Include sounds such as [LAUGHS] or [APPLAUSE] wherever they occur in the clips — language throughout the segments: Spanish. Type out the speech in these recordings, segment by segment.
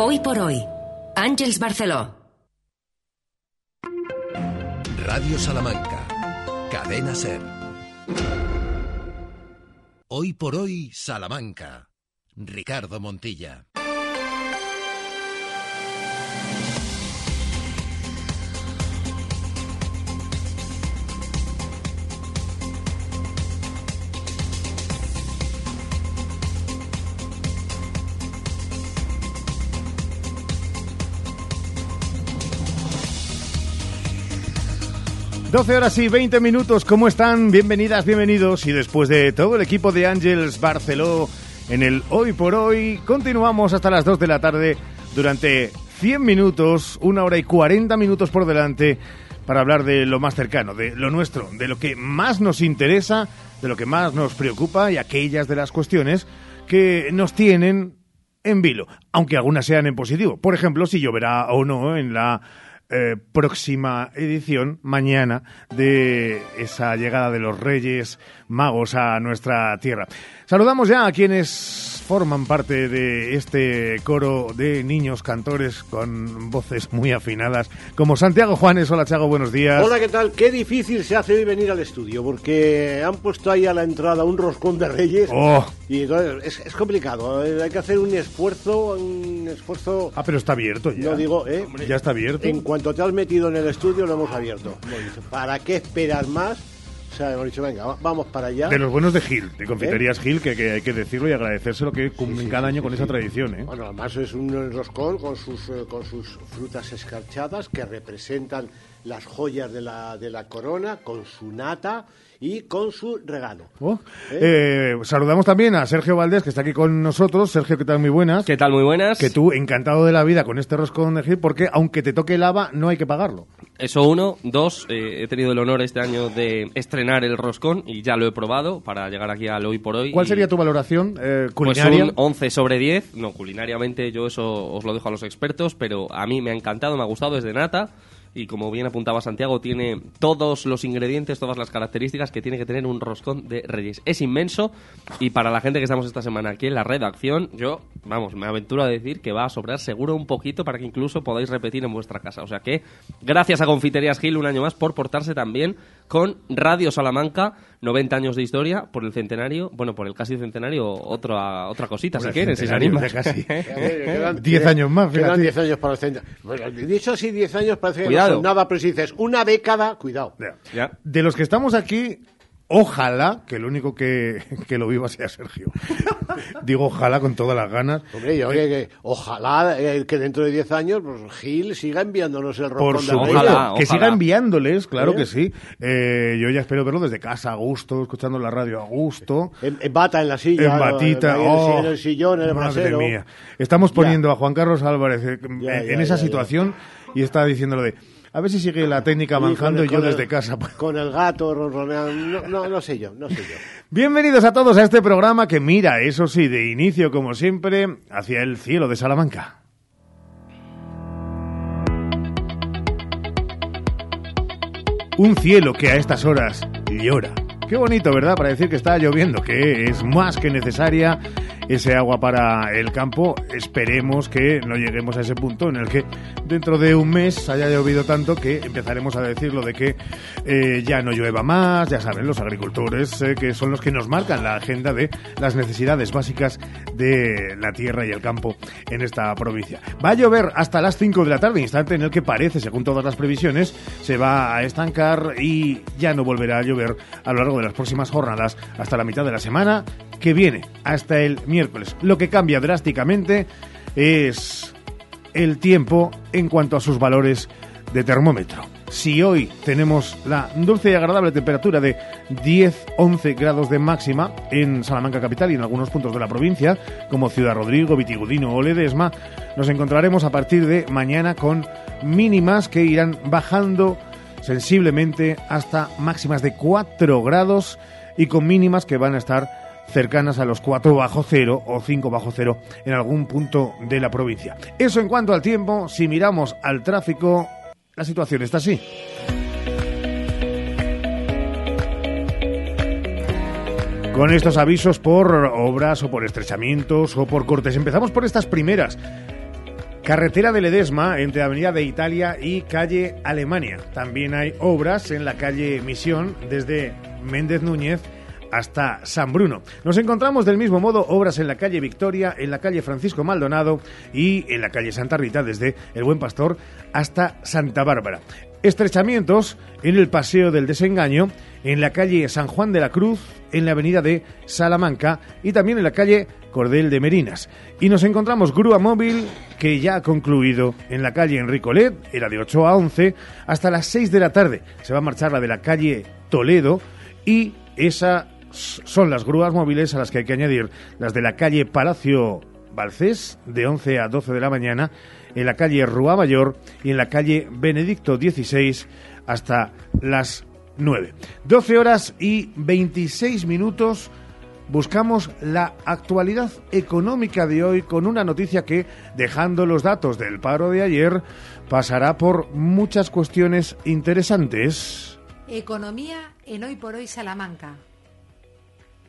Hoy por hoy, Ángels Barceló. Radio Salamanca. Cadena Ser. Hoy por hoy, Salamanca. Ricardo Montilla. Doce horas y 20 minutos, ¿cómo están? Bienvenidas, bienvenidos. Y después de todo el equipo de Ángels Barceló en el Hoy por Hoy, continuamos hasta las 2 de la tarde durante 100 minutos, una hora y 40 minutos por delante para hablar de lo más cercano, de lo nuestro, de lo que más nos interesa, de lo que más nos preocupa y aquellas de las cuestiones que nos tienen en vilo, aunque algunas sean en positivo. Por ejemplo, si lloverá o no en la eh, próxima edición, mañana, de esa llegada de los Reyes Magos a nuestra tierra. Saludamos ya a quienes forman parte de este coro de niños cantores con voces muy afinadas, como Santiago Juanes. Hola, Chago, buenos días. Hola, ¿qué tal? Qué difícil se hace hoy venir al estudio, porque han puesto ahí a la entrada un roscón de reyes. Oh. Y entonces es, es complicado, eh, hay que hacer un esfuerzo, un esfuerzo... Ah, pero está abierto ya. No digo, ¿eh? Ya está abierto. En cuanto te has metido en el estudio, lo hemos abierto. ¿Para qué esperar más? O sea, hemos dicho, venga, va- vamos para allá. De los buenos de Gil, de Confiterías ¿Eh? Gil, que, que hay que decirlo y agradecérselo que cumplen sí, cada sí, año sí, con sí. esa tradición, ¿eh? Bueno, además es un roscón con sus, eh, con sus frutas escarchadas que representan las joyas de la, de la corona, con su nata y con su regalo. Oh. Eh, saludamos también a Sergio Valdés, que está aquí con nosotros. Sergio, ¿qué tal? Muy buenas. ¿Qué tal? Muy buenas. Que tú, encantado de la vida con este roscón de Gil, porque aunque te toque lava, no hay que pagarlo. Eso uno. Dos, eh, he tenido el honor este año de estrenar el roscón y ya lo he probado para llegar aquí al hoy por hoy. ¿Cuál y- sería tu valoración eh, Pues culinaria? un 11 sobre 10. No, culinariamente yo eso os lo dejo a los expertos, pero a mí me ha encantado, me ha gustado, es de nata. Y como bien apuntaba Santiago, tiene todos los ingredientes, todas las características que tiene que tener un roscón de Reyes. Es inmenso y para la gente que estamos esta semana aquí en la redacción, yo, vamos, me aventuro a decir que va a sobrar seguro un poquito para que incluso podáis repetir en vuestra casa. O sea que, gracias a Confiterías Gil un año más por portarse también con Radio Salamanca, 90 años de historia, por el centenario, bueno, por el casi centenario, otra, otra cosita, Por si el quieres, si se centenario, casi. Quedan- Diez años más, Quedan fíjate. 10 años para el centro. Bueno, dicho así, 10 años parece que Cuidado. no son nada, pero si dices una década, cuidado. Ya. Ya. De los que estamos aquí, ojalá que el único que, que lo viva sea Sergio. Digo ojalá con todas las ganas. Hombre, yo que, que ojalá eh, que dentro de 10 años pues, Gil siga enviándonos el Por de supuesto, Reyes. Ojalá, que ojalá. siga enviándoles, claro ¿Eh? que sí. Eh, yo ya espero verlo desde casa a gusto, escuchando la radio a gusto. En, en bata en la silla, En batita, ahí en el- oh, en el sillón, en el madre brasero. mía. Estamos poniendo a Juan Carlos Álvarez eh, Ya, en ya, esa ya, situación y está diciéndolo de a ver si sigue la técnica Y con manjando y yo el- desde casa. pues. Con el gato ronroneando, no, no, no sé yo, no sé yo. Bienvenidos a todos a este programa que mira, eso sí, de inicio como siempre, hacia el cielo de Salamanca. Un cielo que a estas horas llora. Qué bonito, ¿verdad? Para decir que está lloviendo, que es más que necesaria ese agua para el campo. Esperemos que no lleguemos a ese punto en el que dentro de un mes haya llovido tanto que empezaremos a decirlo de que eh, ya no llueva más. Ya saben, los agricultores eh, que son los que nos marcan la agenda de las necesidades básicas de la tierra y el campo en esta provincia. Va a llover hasta las 5 de la tarde, instante en el que parece, según todas las previsiones, se va a estancar y ya no volverá a llover a lo largo de las próximas jornadas hasta la mitad de la semana que viene, hasta el miércoles. Lo que cambia drásticamente es el tiempo en cuanto a sus valores de termómetro. Si hoy tenemos la dulce y agradable temperatura de 10-11 grados de máxima en Salamanca capital y en algunos puntos de la provincia, como Ciudad Rodrigo, Vitigudino o Ledesma, nos encontraremos a partir de mañana con mínimas que irán bajando sensiblemente hasta máximas de 4 grados y con mínimas que van a estar cercanas a los 4 bajo cero o 5 bajo cero en algún punto de la provincia. Eso en cuanto al tiempo, si miramos al tráfico, la situación está así. Con estos avisos por obras o por estrechamientos o por cortes. Empezamos por estas primeras. Carretera de Ledesma entre Avenida de Italia y calle Alemania. También hay obras en la calle Misión desde Méndez Núñez hasta San Bruno. Nos encontramos del mismo modo obras en la calle Victoria, en la calle Francisco Maldonado y en la calle Santa Rita desde El Buen Pastor hasta Santa Bárbara. Estrechamientos en el Paseo del Desengaño, en la calle San Juan de la Cruz, en la avenida de Salamanca y también en la calle Cordel de Merinas. Y nos encontramos grúa móvil que ya ha concluido en la calle Enrico Led, era de 8 a 11, hasta las 6 de la tarde. Se va a marchar la de la calle Toledo y esa son las grúas móviles a las que hay que añadir las de la calle Palacio Balcés de 11 a 12 de la mañana, en la calle Rúa Mayor y en la calle Benedicto XVI hasta las 9. 12 horas y 26 minutos. Buscamos la actualidad económica de hoy con una noticia que, dejando los datos del paro de ayer, pasará por muchas cuestiones interesantes. Economía en Hoy por Hoy Salamanca.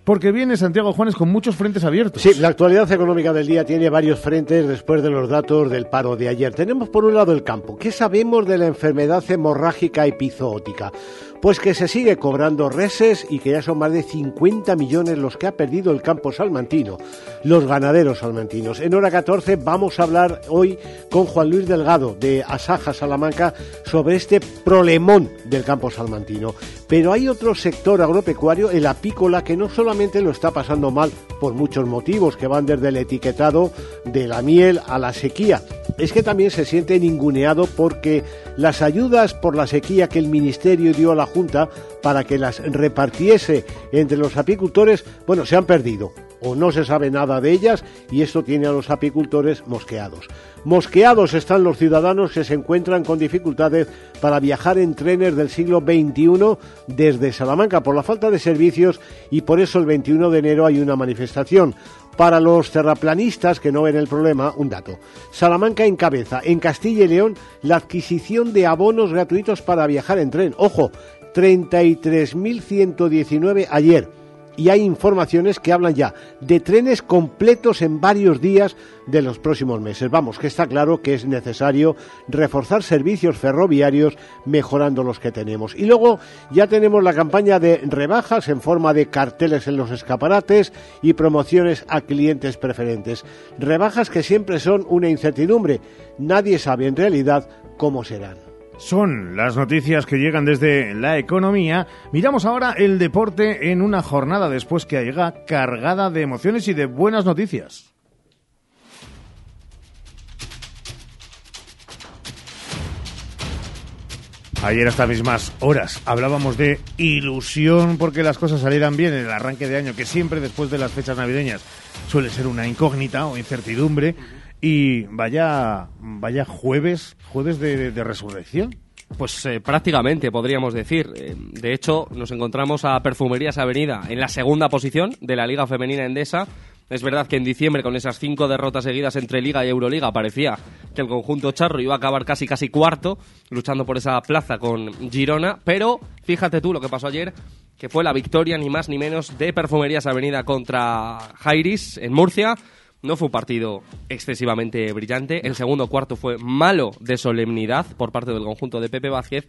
Porque viene Santiago Juanes con muchos frentes abiertos. Sí, la actualidad económica del día tiene varios frentes después de los datos del paro de ayer. Tenemos por un lado el campo. ¿Qué sabemos de la enfermedad hemorrágica epizootica? Pues que se sigue cobrando reses y que ya son más de 50 millones los que ha perdido el campo salmantino, los ganaderos salmantinos. En hora 14 vamos a hablar hoy con Juan Luis Delgado de Asaja Salamanca sobre este problemón del campo salmantino. Pero hay otro sector agropecuario, el apícola, que no solamente lo está pasando mal por muchos motivos que van desde el etiquetado de la miel a la sequía, es que también se siente ninguneado porque las ayudas por la sequía que el Ministerio dio a la Junta para que las repartiese entre los apicultores, bueno, se han perdido o no se sabe nada de ellas y esto tiene a los apicultores mosqueados. Mosqueados están los ciudadanos que se encuentran con dificultades para viajar en trenes del siglo XXI desde Salamanca por la falta de servicios y por eso el 21 de enero hay una manifestación. Para los terraplanistas que no ven el problema, un dato. Salamanca encabeza en Castilla y León la adquisición de abonos gratuitos para viajar en tren. Ojo, 33.119 ayer y hay informaciones que hablan ya de trenes completos en varios días de los próximos meses. Vamos, que está claro que es necesario reforzar servicios ferroviarios mejorando los que tenemos. Y luego ya tenemos la campaña de rebajas en forma de carteles en los escaparates y promociones a clientes preferentes. Rebajas que siempre son una incertidumbre. Nadie sabe en realidad cómo serán son las noticias que llegan desde la economía. Miramos ahora el deporte en una jornada después que llega cargada de emociones y de buenas noticias. Ayer a estas mismas horas hablábamos de ilusión porque las cosas salieran bien en el arranque de año, que siempre después de las fechas navideñas suele ser una incógnita o incertidumbre. Y vaya, vaya jueves, jueves de, resurrección. Pues eh, prácticamente podríamos decir. Eh, de hecho, nos encontramos a Perfumerías Avenida en la segunda posición de la Liga Femenina Endesa. Es verdad que en diciembre, con esas cinco derrotas seguidas entre Liga y Euroliga, parecía que el conjunto charro iba a acabar casi casi cuarto, luchando por esa plaza con Girona. Pero fíjate tú lo que pasó ayer, que fue la victoria ni más ni menos de Perfumerías Avenida contra Jairis en Murcia. No fue un partido excesivamente brillante. El segundo cuarto fue malo de solemnidad por parte del conjunto de Pepe Vázquez,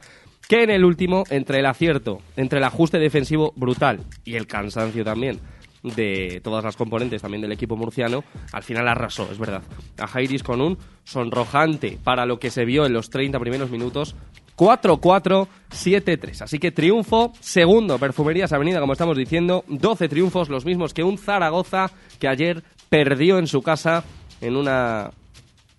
que en el último, entre el acierto, entre el ajuste defensivo brutal y el cansancio también de todas las componentes también del equipo murciano, al final arrasó, es verdad. A Jairis con un sonrojante para lo que se vio en los 30 primeros minutos. 4-4-7-3. Así que triunfo, segundo, Perfumerías Avenida, como estamos diciendo, 12 triunfos, los mismos que un Zaragoza que ayer perdió en su casa en una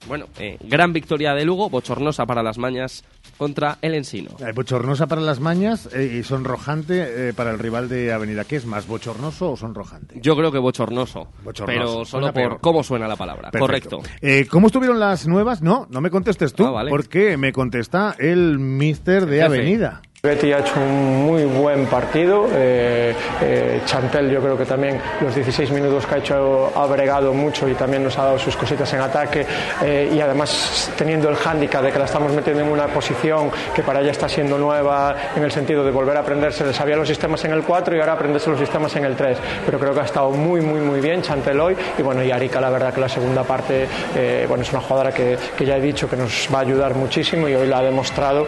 bueno, eh, gran victoria de Lugo, bochornosa para las mañas contra el Ensino. Eh, bochornosa para las mañas eh, y sonrojante eh, para el rival de Avenida. ¿Qué es más, bochornoso o sonrojante? Yo creo que bochornoso, Bochornoso. pero solo por cómo suena la palabra. Perfecto. Correcto. Eh, ¿Cómo estuvieron las nuevas? No, no me contestes tú, Ah, vale. porque me contesta el mister de jefe. Avenida. Betty ha hecho un muy buen partido. eh, eh, Chantel, yo creo que también los 16 minutos que ha hecho ha bregado mucho y también nos ha dado sus cositas en ataque. eh, y además teniendo el hándicap de que la estamos metiendo en una posición que para ella está siendo nueva en el sentido de volver a aprenderse. Le sabía los sistemas en el 4 y ahora aprenderse los sistemas en el 3. Pero creo que ha estado muy, muy, muy bien Chantel hoy. Y bueno, y Arica, la verdad que la segunda parte, eh, bueno, es una jugadora que, que ya he dicho que nos va a ayudar muchísimo y hoy la ha demostrado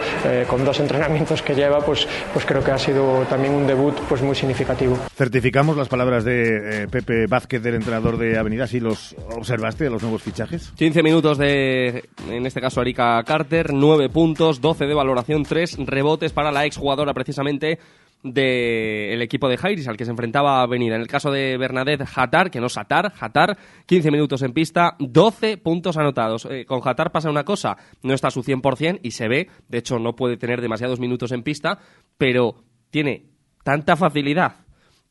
con dos entrenamientos que lleva, pues, pues creo que ha sido también un debut pues muy significativo. Certificamos las palabras de eh, Pepe Vázquez, del entrenador de Avenida. ¿Sí los observaste, los nuevos fichajes? 15 minutos de, en este caso, Erika Carter, 9 puntos, 12 de valoración, 3 rebotes para la exjugadora precisamente del equipo de Jairis, al que se enfrentaba Avenida. En el caso de Bernadette Hatar, que no es Hatar, Hatar, 15 minutos en pista, 12 puntos anotados. Eh, con Hatar pasa una cosa, no está a su 100% y se ve, de hecho no puede tener demasiados minutos en pista, pero tiene tanta facilidad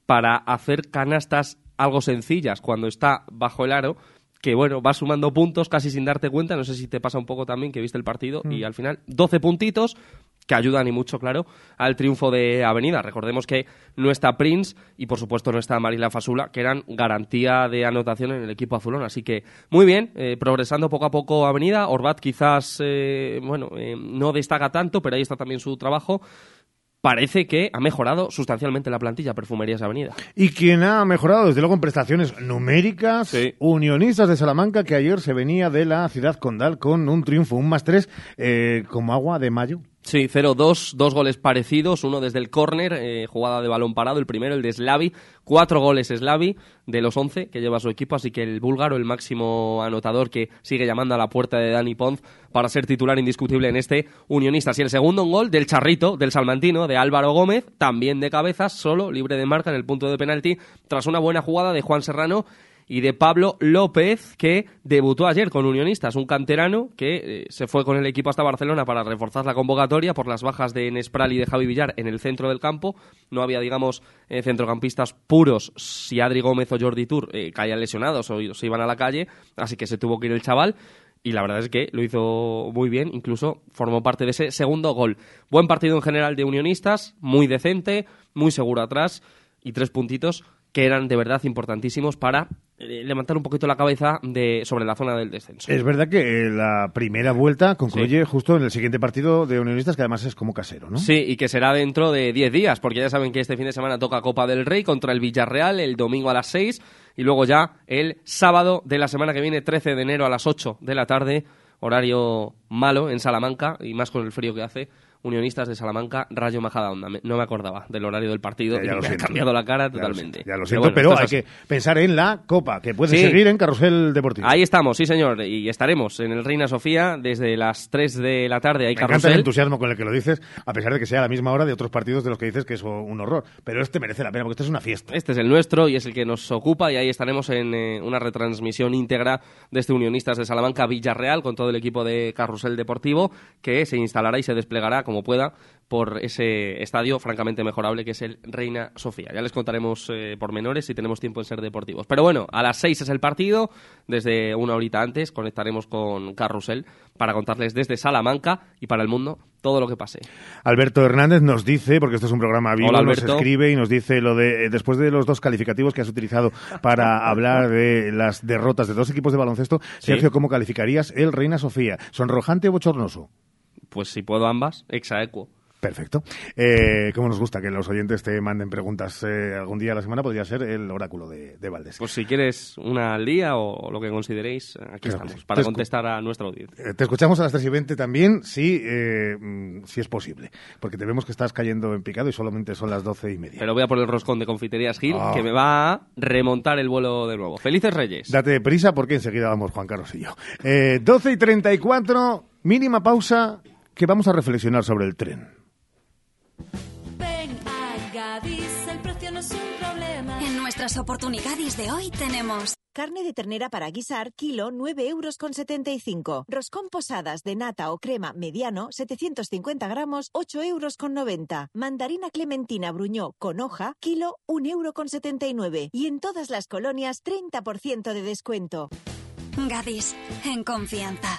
para hacer canastas algo sencillas cuando está bajo el aro que bueno, va sumando puntos casi sin darte cuenta, no sé si te pasa un poco también que viste el partido y al final 12 puntitos que ayudan y mucho, claro, al triunfo de Avenida. Recordemos que no está Prince y por supuesto no está Marila Fasula, que eran garantía de anotación en el equipo azulón. Así que muy bien, eh, progresando poco a poco Avenida. Orbat quizás, eh, bueno, eh, no destaca tanto, pero ahí está también su trabajo. Parece que ha mejorado sustancialmente la plantilla Perfumerías Avenida. Y quien ha mejorado, desde luego, en prestaciones numéricas, Sí. Unionistas de Salamanca, que ayer se venía de la ciudad condal con un triunfo, un más tres, eh, como agua de mayo. Sí, 0-2, dos goles parecidos, uno desde el córner, eh, jugada de balón parado, el primero, el de Slavi, cuatro goles Slavi de los 11 que lleva su equipo, así que el búlgaro, el máximo anotador que sigue llamando a la puerta de Dani Ponz para ser titular indiscutible en este Unionistas. Y el segundo un gol del Charrito, del Salmantino, de Álvaro Gómez, también de cabezas, solo, libre de marca en el punto de penalti, tras una buena jugada de Juan Serrano y de Pablo López, que debutó ayer con Unionistas, un canterano que eh, se fue con el equipo hasta Barcelona para reforzar la convocatoria por las bajas de Nespral y de Javi Villar en el centro del campo. No había, digamos, eh, centrocampistas puros si Adri Gómez o Jordi Tour eh, caían lesionados o se iban a la calle, así que se tuvo que ir el chaval. Y la verdad es que lo hizo muy bien, incluso formó parte de ese segundo gol. Buen partido en general de Unionistas, muy decente, muy seguro atrás y tres puntitos que eran de verdad importantísimos para levantar un poquito la cabeza de, sobre la zona del descenso. Es verdad que eh, la primera vuelta concluye justo en el siguiente partido de Unionistas, que además es como casero, ¿no? Sí, y que será dentro de 10 días, porque ya saben que este fin de semana toca Copa del Rey contra el Villarreal el domingo a las 6 y luego ya el sábado de la semana que viene, 13 de enero a las 8 de la tarde, horario malo en Salamanca y más con el frío que hace. Unionistas de Salamanca, Rayo Majadahonda. No me acordaba del horario del partido Ya, ya y lo me ha cambiado la cara totalmente. Ya lo siento, bueno, pero, hay así. que pensar en la Copa, que puede Sí. seguir en Carrusel Deportivo. Ahí estamos, sí señor, y estaremos en el Reina Sofía desde las 3 de la tarde. Hay Me encanta el entusiasmo con el que lo dices, a pesar de que sea a la misma hora de otros partidos de los que dices que es un horror. Pero este merece la pena, porque esto es una fiesta. Este es el nuestro y es el que nos ocupa y ahí estaremos en eh, una retransmisión íntegra de este Unionistas de Salamanca Villarreal con todo el equipo de Carrusel Deportivo que se instalará y se desplegará como pueda por ese estadio francamente mejorable que es el Reina Sofía. Ya les contaremos eh, pormenores si tenemos tiempo en ser deportivos. Pero bueno, a las 6 es el partido, desde una horita antes conectaremos con Carrusel para contarles desde Salamanca y para el mundo todo lo que pase. Alberto Hernández nos dice, porque esto es un programa vivo, Hola, nos escribe y nos dice lo de, eh, después de los dos calificativos que has utilizado para [LAUGHS] hablar de las derrotas de dos equipos de baloncesto, Sí. Sergio, ¿cómo calificarías el Reina Sofía? ¿Sonrojante o bochornoso? Pues si puedo ambas, exaequo. Perfecto. Eh, como nos gusta que los oyentes te manden preguntas eh, algún día a la semana, podría ser el oráculo de, de Valdés. Pues si quieres una al día o lo que consideréis, aquí Claro que estamos, para contestar a nuestra audiencia. Eh, Te escuchamos a las 3 y 20 también, si, eh, mm, si es posible, porque te vemos que estás cayendo en picado y solamente son las 12 y media. Pero voy a por el roscón de Confiterías Gil, Ah. que me va a remontar el vuelo de nuevo. ¡Felices Reyes! Date prisa porque enseguida vamos Juan Carlos y yo. Eh, 12 y 34, mínima pausa, que vamos a reflexionar sobre el tren. Ven a Gadis, el precio no es un problema. En nuestras oportunidades de hoy tenemos Carne de ternera para guisar, kilo 9 euros con 75. Roscón posadas de nata o crema mediano, 750 gramos, 8 euros con 90. Mandarina clementina bruñó con hoja, kilo 1 euro con 79. Y en todas las colonias, 30% de descuento. Gadis, en confianza.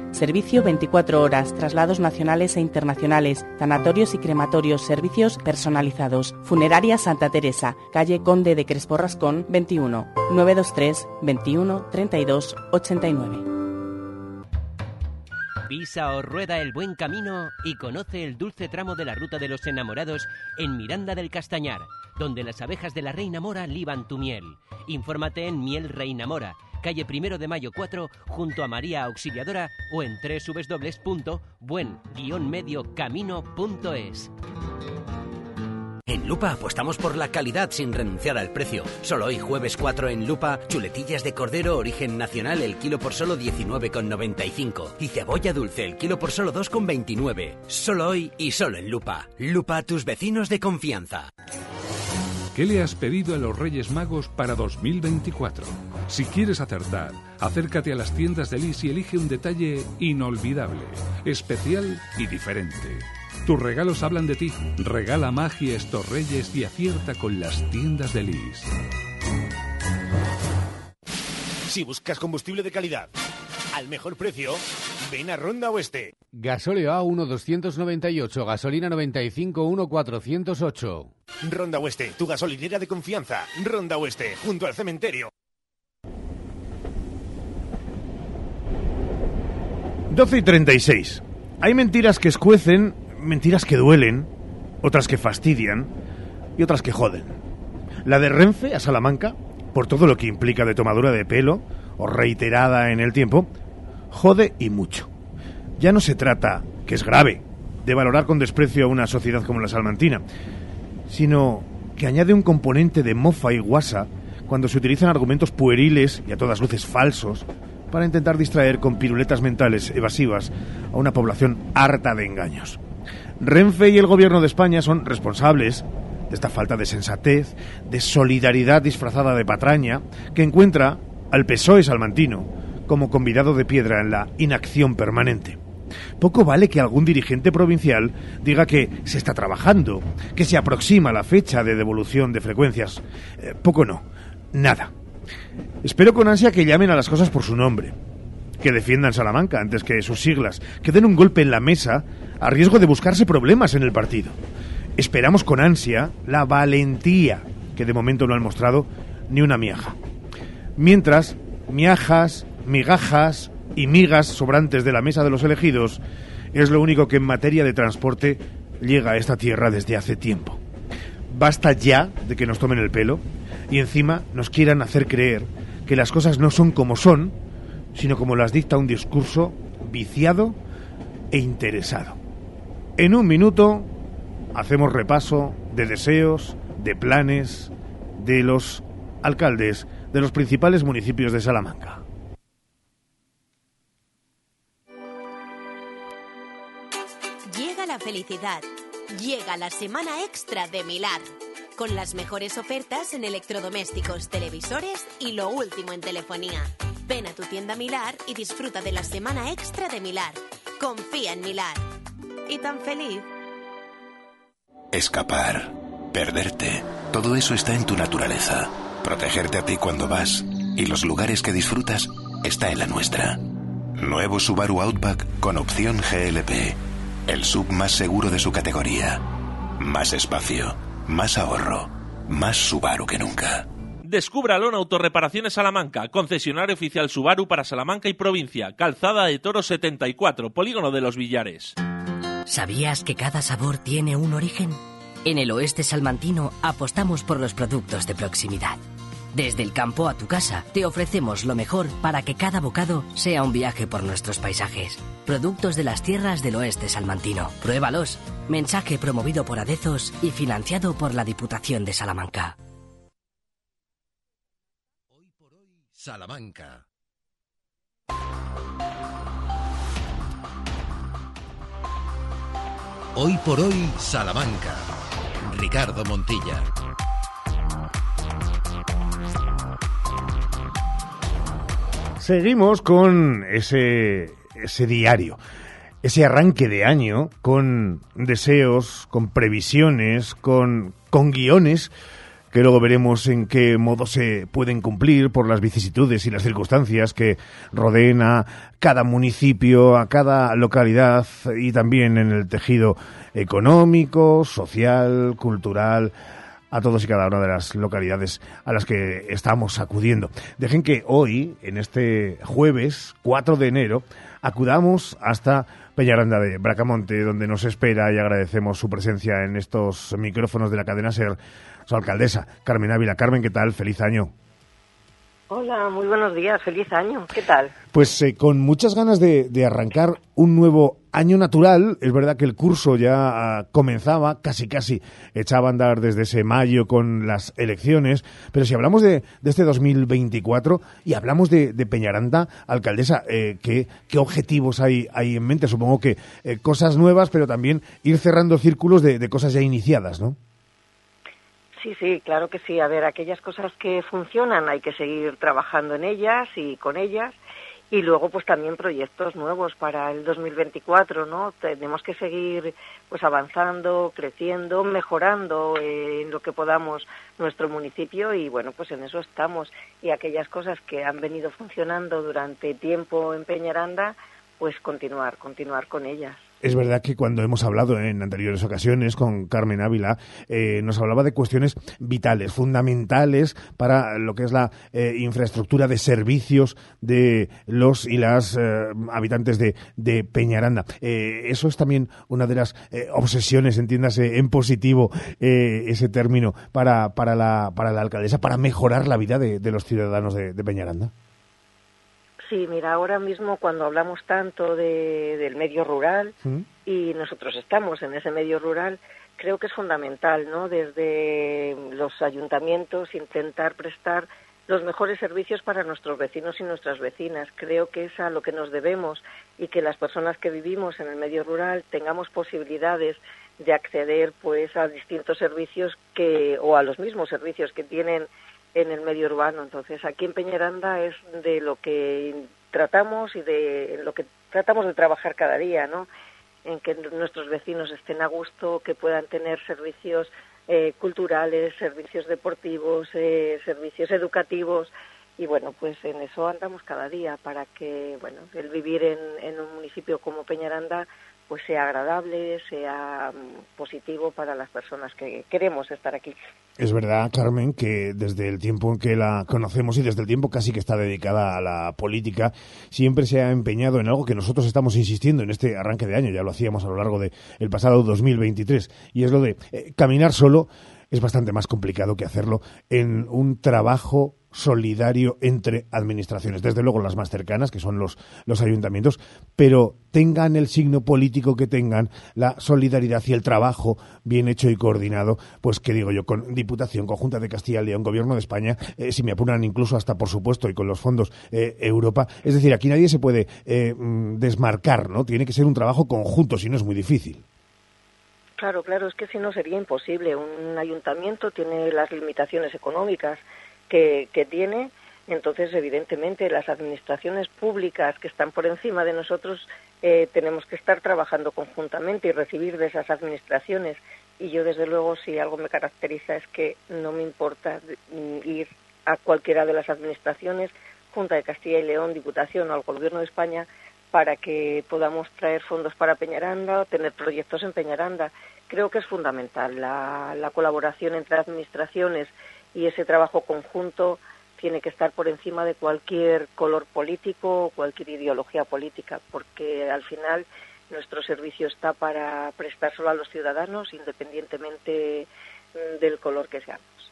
Servicio 24 horas, traslados nacionales e internacionales, tanatorios y crematorios, servicios personalizados. Funeraria Santa Teresa, calle Conde de Crespo Rascón, 21, 923 21 32 89. Pisa o rueda el buen camino y conoce el dulce tramo de la ruta de los enamorados en Miranda del Castañar, donde las abejas de la Reina Mora liban tu miel. Infórmate en Miel Reina Mora, calle Primero de Mayo 4, junto a María Auxiliadora o en www.buen-mediocamino.es. En Lupa apostamos por la calidad sin renunciar al precio. Solo hoy jueves 4 en Lupa, chuletillas de cordero origen nacional el kilo por solo 19,95 y cebolla dulce el kilo por solo 2,29. Solo hoy y solo en Lupa. Lupa, tus vecinos de confianza. ¿Qué le has pedido a los Reyes Magos para 2024? Si quieres acertar, acércate a las tiendas de Lis y elige un detalle inolvidable, especial y diferente. Tus regalos hablan de ti. Regala magia a estos reyes y acierta con las tiendas de Lis. Si buscas combustible de calidad al mejor precio, ven a Ronda Oeste. Gasóleo A1 298, gasolina 95 1 408. Ronda Oeste, tu gasolinera de confianza. Ronda Oeste, junto al cementerio. 12 y 36. Hay mentiras que escuecen, mentiras que duelen, otras que fastidian y otras que joden. La de Renfe a Salamanca, por todo lo que implica de tomadura de pelo o reiterada en el tiempo, jode y mucho. Ya no se trata, que es grave, de valorar con desprecio a una sociedad como la salmantina, sino que añade un componente de mofa y guasa cuando se utilizan argumentos pueriles y a todas luces falsos para intentar distraer con piruletas mentales evasivas a una población harta de engaños. Renfe y el gobierno de España son responsables de esta falta de sensatez, de solidaridad disfrazada de patraña, que encuentra al PSOE salmantino como convidado de piedra en la inacción permanente. Poco vale que algún dirigente provincial diga que se está trabajando, que se aproxima la fecha de devolución de frecuencias. Eh, poco no, nada. Espero con ansia que llamen a las cosas por su nombre, que defiendan Salamanca antes que sus siglas, que den un golpe en la mesa a riesgo de buscarse problemas en el partido. Esperamos con ansia la valentía que de momento no han mostrado ni una miaja. Mientras, miajas, migajas y migas sobrantes de la mesa de los elegidos es lo único que en materia de transporte llega a esta tierra desde hace tiempo. Basta ya de que nos tomen el pelo y encima nos quieran hacer creer que las cosas no son como son, sino como las dicta un discurso viciado e interesado. En un minuto hacemos repaso de deseos, de planes, de los alcaldes de los principales municipios de Salamanca. Llega la felicidad. Llega la semana extra de Milar. Con las mejores ofertas en electrodomésticos, televisores y lo último en telefonía. Ven a tu tienda Milar y disfruta de la semana extra de Milar. Confía en Milar. Y tan feliz. Escapar, perderte, todo eso está en tu naturaleza. Protegerte a ti cuando vas y los lugares que disfrutas está en la nuestra. Nuevo Subaru Outback con opción GLP. El sub más seguro de su categoría. Más espacio, más ahorro, más Subaru que nunca. Descúbralo en Autorreparaciones Salamanca, concesionario oficial Subaru para Salamanca y provincia, Calzada de Toro 74, Polígono de los Villares. ¿Sabías que cada sabor tiene un origen? En el oeste salmantino apostamos por los productos de proximidad. Desde el campo a tu casa te ofrecemos lo mejor para que cada bocado sea un viaje por nuestros paisajes. Productos de las tierras del oeste salmantino. Pruébalos. Mensaje promovido por Adezos y financiado por la Diputación de Salamanca. Salamanca. Hoy por hoy, Salamanca. Ricardo Montilla. Seguimos con ese, ese diario, ese arranque de año con deseos, con previsiones, con, con guiones que luego veremos en qué modo se pueden cumplir por las vicisitudes y las circunstancias que rodeen a cada municipio, a cada localidad y también en el tejido económico, social, cultural a todos y cada una de las localidades a las que estamos acudiendo. Dejen que hoy, en este jueves 4 de enero, acudamos hasta Peñaranda de Bracamonte, donde nos espera y agradecemos su presencia en estos micrófonos de la cadena SER, su alcaldesa, Carmen Ávila. Carmen, ¿qué tal? Feliz año. Hola, muy buenos días, feliz año. ¿Qué tal? Pues eh, con muchas ganas de, arrancar un nuevo año natural. Es verdad que el curso ya uh, comenzaba, casi casi echaba a andar desde ese mayo con las elecciones. Pero si hablamos de, de este 2024 y hablamos de, de Peñaranda, alcaldesa, eh, ¿qué, ¿qué, objetivos hay, hay en mente? Supongo que eh, cosas nuevas, pero también ir cerrando círculos de cosas ya iniciadas, ¿no? Sí, sí, claro que sí. A ver, aquellas cosas que funcionan hay que seguir trabajando en ellas y con ellas. Y luego, pues también proyectos nuevos para el 2024, ¿no? Tenemos que seguir, pues avanzando, creciendo, mejorando eh, en lo que podamos nuestro municipio y bueno, pues en eso estamos. Y aquellas cosas que han venido funcionando durante tiempo en Peñaranda, pues continuar, continuar con ellas. Es verdad que cuando hemos hablado en anteriores ocasiones con Carmen Ávila, eh, nos hablaba de cuestiones vitales, fundamentales para lo que es la eh, infraestructura de servicios de los y las eh, habitantes de, Peñaranda. eso es también una de las obsesiones, entiéndase en positivo ese término, para, para, la, para la alcaldesa, para mejorar la vida de, los ciudadanos de Peñaranda. Sí, mira, ahora mismo cuando hablamos tanto de, del medio rural y nosotros estamos en ese medio rural, creo que es fundamental, ¿no? Desde los ayuntamientos intentar prestar los mejores servicios para nuestros vecinos y nuestras vecinas. Creo que es a lo que nos debemos y que las personas que vivimos en el medio rural tengamos posibilidades de acceder pues a distintos servicios que o a los mismos servicios que tienen en el medio urbano. Entonces, aquí en Peñaranda es de lo que tratamos y de lo que tratamos de trabajar cada día, ¿no? En que nuestros vecinos estén a gusto, que puedan tener servicios eh, culturales, servicios deportivos, eh, servicios educativos y bueno, pues en eso andamos cada día para que, bueno, el vivir en, en un municipio como Peñaranda pues sea agradable, sea mm, positivo para las personas que queremos estar aquí. Es verdad, Carmen, que desde el tiempo en que la conocemos y desde el tiempo casi que está dedicada a la política, siempre se ha empeñado en algo que nosotros estamos insistiendo en este arranque de año, ya lo hacíamos a lo largo del el pasado 2023, y es lo de eh, caminar solo es bastante más complicado que hacerlo en un trabajo solidario entre administraciones, desde luego las más cercanas, que son los, los ayuntamientos, pero tengan el signo político que tengan, la solidaridad y el trabajo bien hecho y coordinado, pues que digo yo, con Diputación, Conjunta de Castilla y León, Gobierno de España, eh, si me apuran incluso hasta, por supuesto, y con los fondos eh, Europa, es decir, aquí nadie se puede eh, mm, desmarcar, ¿no? Tiene que ser un trabajo conjunto, si no es muy difícil. Claro, claro, es que si no sería imposible. Un ayuntamiento tiene las limitaciones económicas que, que tiene, entonces evidentemente las administraciones públicas que están por encima de nosotros eh, tenemos que estar trabajando conjuntamente y recibir de esas administraciones. Y yo desde luego si algo me caracteriza es que no me importa ir a cualquiera de las administraciones, Junta de Castilla y León, Diputación o al Gobierno de España, para que podamos traer fondos para Peñaranda tener proyectos en Peñaranda. Creo que es fundamental la, la colaboración entre administraciones y ese trabajo conjunto tiene que estar por encima de cualquier color político o cualquier ideología política, porque al final nuestro servicio está para prestárselo a los ciudadanos independientemente mm, del color que seamos.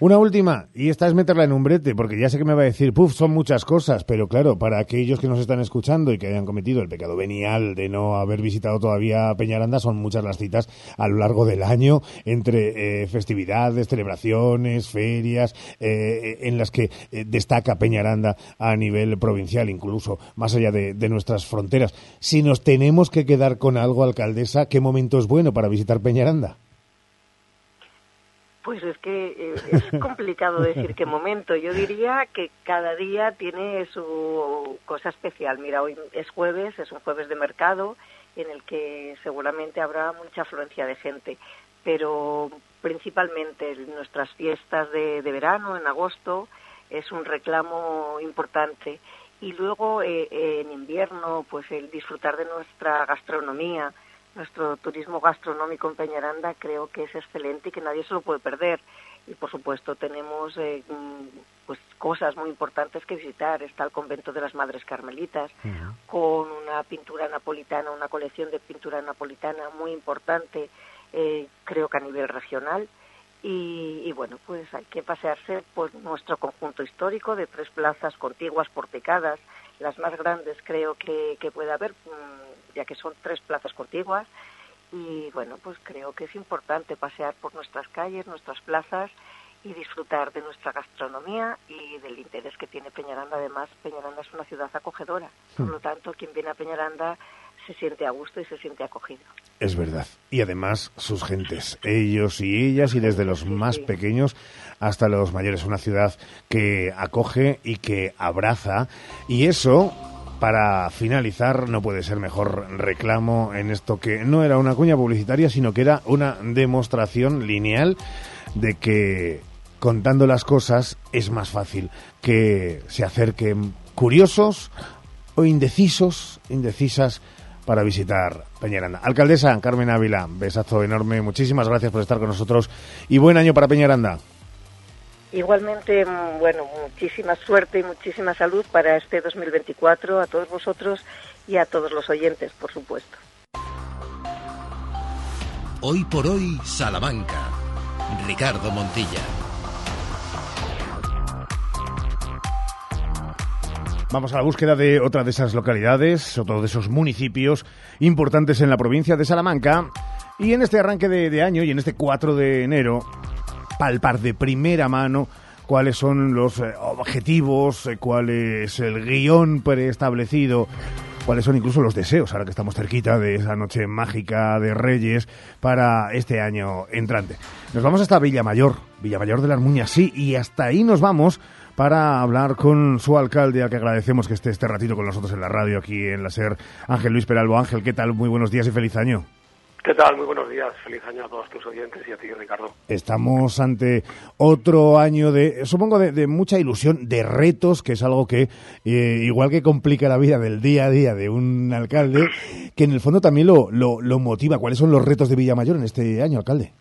Una última, y esta es meterla en un brete, porque ya sé que me va a decir, puf, son muchas cosas, pero claro, para aquellos que nos están escuchando y que hayan cometido el pecado venial de no haber visitado todavía Peñaranda, son muchas las citas a lo largo del año, entre eh, festividades, celebraciones, ferias, eh, en las que eh, destaca Peñaranda a nivel provincial, incluso más allá de nuestras fronteras. Si nos tenemos que quedar con algo, alcaldesa, ¿qué momento es bueno para visitar Peñaranda? Pues es que eh, es [LAUGHS] complicado decir qué momento. Yo diría que cada día tiene su cosa especial. Mira, hoy es jueves, es un jueves de mercado en el que seguramente habrá mucha afluencia de gente, pero principalmente nuestras fiestas de, verano, en agosto, es un reclamo importante. Y luego eh, en invierno, pues el disfrutar de nuestra gastronomía, nuestro turismo gastronómico en Peñaranda creo que es excelente y que nadie se lo puede perder. Y por supuesto tenemos eh, mm, pues cosas muy importantes que visitar. Está el convento de las Madres Carmelitas con una pintura napolitana, una colección de pintura napolitana muy importante, eh, creo que a nivel regional. Y, y, bueno, pues hay que pasearse por nuestro conjunto histórico de tres plazas contiguas porticadas, las más grandes creo que, que puede haber, mm, ya que son tres plazas contiguas. Y bueno, pues creo que es importante pasear por nuestras calles, nuestras plazas y disfrutar de nuestra gastronomía y del interés que tiene Peñaranda. Además, Peñaranda es una ciudad acogedora. Por lo tanto, quien viene a Peñaranda se siente a gusto y se siente acogido. Es verdad. Y además sus gentes, ellos y ellas, y desde los más pequeños hasta los mayores. Una ciudad que acoge y que abraza. Y eso, para finalizar, no puede ser mejor reclamo en esto que no era una cuña publicitaria, sino que era una demostración lineal de que contando las cosas es más fácil que se acerquen curiosos o indecisos, indecisas para visitar Peñaranda. Alcaldesa Carmen Ávila, besazo enorme, muchísimas gracias por estar con nosotros y buen año para Peñaranda. Igualmente, bueno, muchísima suerte y muchísima salud para este 2024 a todos vosotros y a todos los oyentes, por supuesto. Hoy por hoy, Salamanca. Ricardo Montilla. Vamos a la búsqueda de otra de esas localidades, otro de esos municipios importantes en la provincia de Salamanca. Y en este arranque de, de año y en este 4 de enero, palpar de primera mano cuáles son los eh, objetivos, eh, cuál es el guion preestablecido, cuáles son incluso los deseos, ahora que estamos cerquita de esa noche mágica de Reyes para este año entrante. Nos vamos hasta Villamayor, Villamayor de las Muñas, sí, y hasta ahí nos vamos para hablar con su alcalde, al que agradecemos que esté este ratito con nosotros en la radio aquí en la SER, Ángel Luis Peralbo. Ángel, ¿qué tal? Muy buenos días y feliz año. ¿Qué tal? Muy buenos días. Feliz año a todos tus oyentes y a ti, Ricardo. Estamos ante otro año de, supongo, de, de mucha ilusión, de retos, que es algo que, eh, igual que complica la vida del día a día de un alcalde, que en el fondo también lo, lo, lo motiva. ¿Cuáles son los retos de Villamayor en este año, alcalde?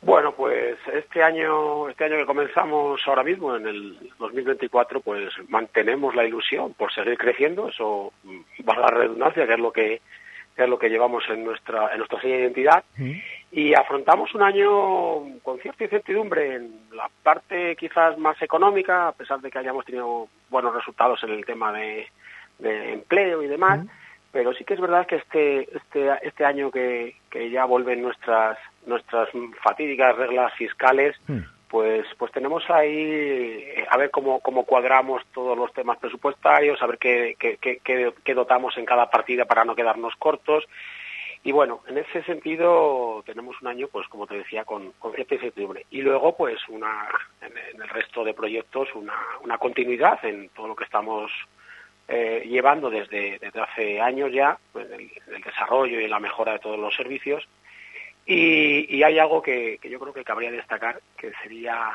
Bueno, pues este año, este año que comenzamos ahora mismo, en el 2024, pues mantenemos la ilusión por seguir creciendo, eso va a la redundancia, que es lo que que es lo que llevamos en nuestra en nuestra de identidad y afrontamos un año con cierta incertidumbre en la parte quizás más económica a pesar de que hayamos tenido buenos resultados en el tema de, de empleo y demás pero sí que es verdad que este este este año que, que ya vuelven nuestras nuestras fatídicas reglas fiscales pues pues tenemos ahí a ver cómo, cómo cuadramos todos los temas presupuestarios, a ver qué, qué, qué, qué, dotamos en cada partida para no quedarnos cortos. Y bueno, en ese sentido tenemos un año, pues como te decía, con, con cierta incertidumbre. Y luego, pues una, en, el resto de proyectos, una, una continuidad en todo lo que estamos eh, llevando desde, desde hace años ya, en el, el desarrollo y la mejora de todos los servicios y, y hay algo que, que, yo creo que cabría destacar, que sería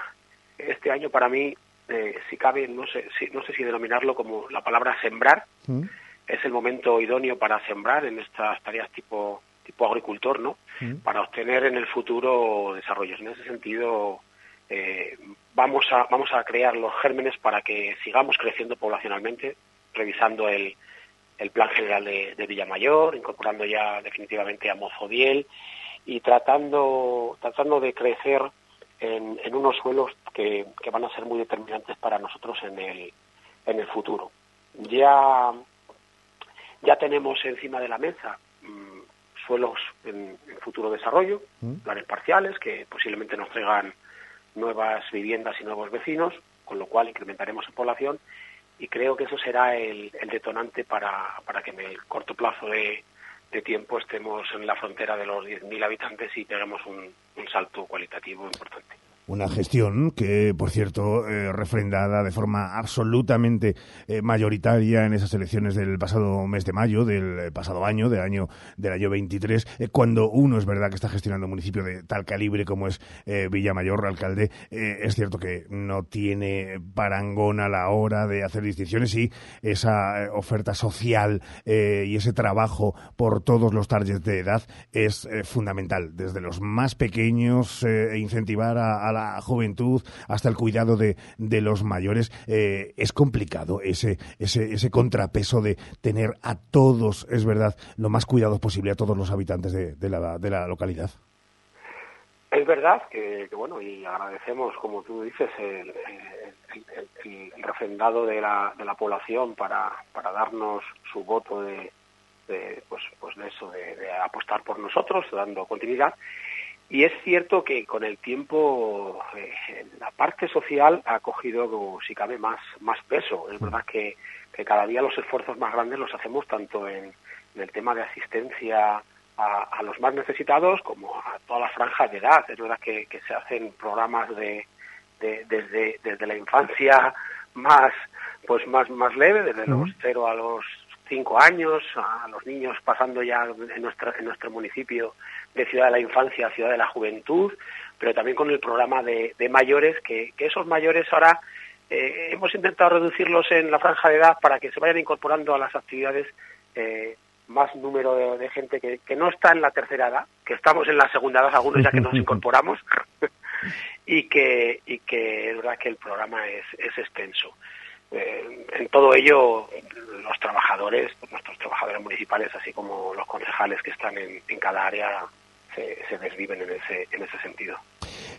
este año para mí, eh, si cabe, no sé, si, no sé si denominarlo como la palabra sembrar, mm. es el momento idóneo para sembrar en estas tareas tipo, tipo agricultor, ¿no? Mm. Para obtener en el futuro desarrollos. En ese sentido, eh, vamos, a, vamos a crear los gérmenes para que sigamos creciendo poblacionalmente, revisando el, el plan general de, de Villamayor, incorporando ya definitivamente a Mozodiel, y tratando, tratando de crecer en, en unos suelos que, que, van a ser muy determinantes para nosotros en el, en el futuro. Ya, ya tenemos encima de la mesa mmm, suelos en, en, futuro desarrollo, planes parciales que posiblemente nos traigan nuevas viviendas y nuevos vecinos, con lo cual incrementaremos en población y creo que eso será el, el detonante para, para que en el corto plazo de, de tiempo estemos en la frontera de los 10.000 habitantes y un, un salto cualitativo importante. Una gestión que, por cierto, eh, refrendada de forma absolutamente eh, mayoritaria en esas elecciones del pasado mes de mayo, del pasado año, del año del año 23, eh, cuando uno es verdad que está gestionando un municipio de tal calibre como es Villamayor, alcalde, es cierto que no tiene parangón a la hora de hacer distinciones y esa oferta social y ese trabajo por todos los targets de edad es fundamental, desde los más pequeños, incentivar a, a la juventud hasta el cuidado de, de los mayores, eh, es complicado ese, ese, ese contrapeso de tener a todos, es verdad, lo más cuidados posible a todos los habitantes de, de, la, de la localidad. Es verdad que, bueno, y agradecemos, como tú dices, el, el, el, el refrendado de la, de la población para, para darnos su voto de, de pues, pues de eso, de, de apostar por nosotros, dando continuidad. Y es cierto que con el tiempo eh, la parte social ha cogido, si cabe, más, más peso. Es verdad que, que cada día los esfuerzos más grandes los hacemos tanto en, en el tema de asistencia a, a, los más necesitados como a todas las franjas de edad. Es verdad que, que se hacen programas de, de, desde, desde la infancia más pues más más leve, desde los cero a los cinco años, a los niños pasando ya en, nuestra, en nuestro municipio de Ciudad de la Infancia a Ciudad de la Juventud, pero también con el programa de, de mayores, que, que, esos mayores ahora eh, hemos intentado reducirlos en la franja de edad para que se vayan incorporando a las actividades eh, más número de, de gente que, que, no está en la tercera edad, que estamos en la segunda edad, algunos ya que nos [LAUGHS] incorporamos, [LAUGHS] y que, y que es verdad que el programa es, es extenso. Eh, en todo ello, los trabajadores, nuestros trabajadores municipales, así como los concejales que están en, cada área, se, se, desviven en ese, en ese sentido.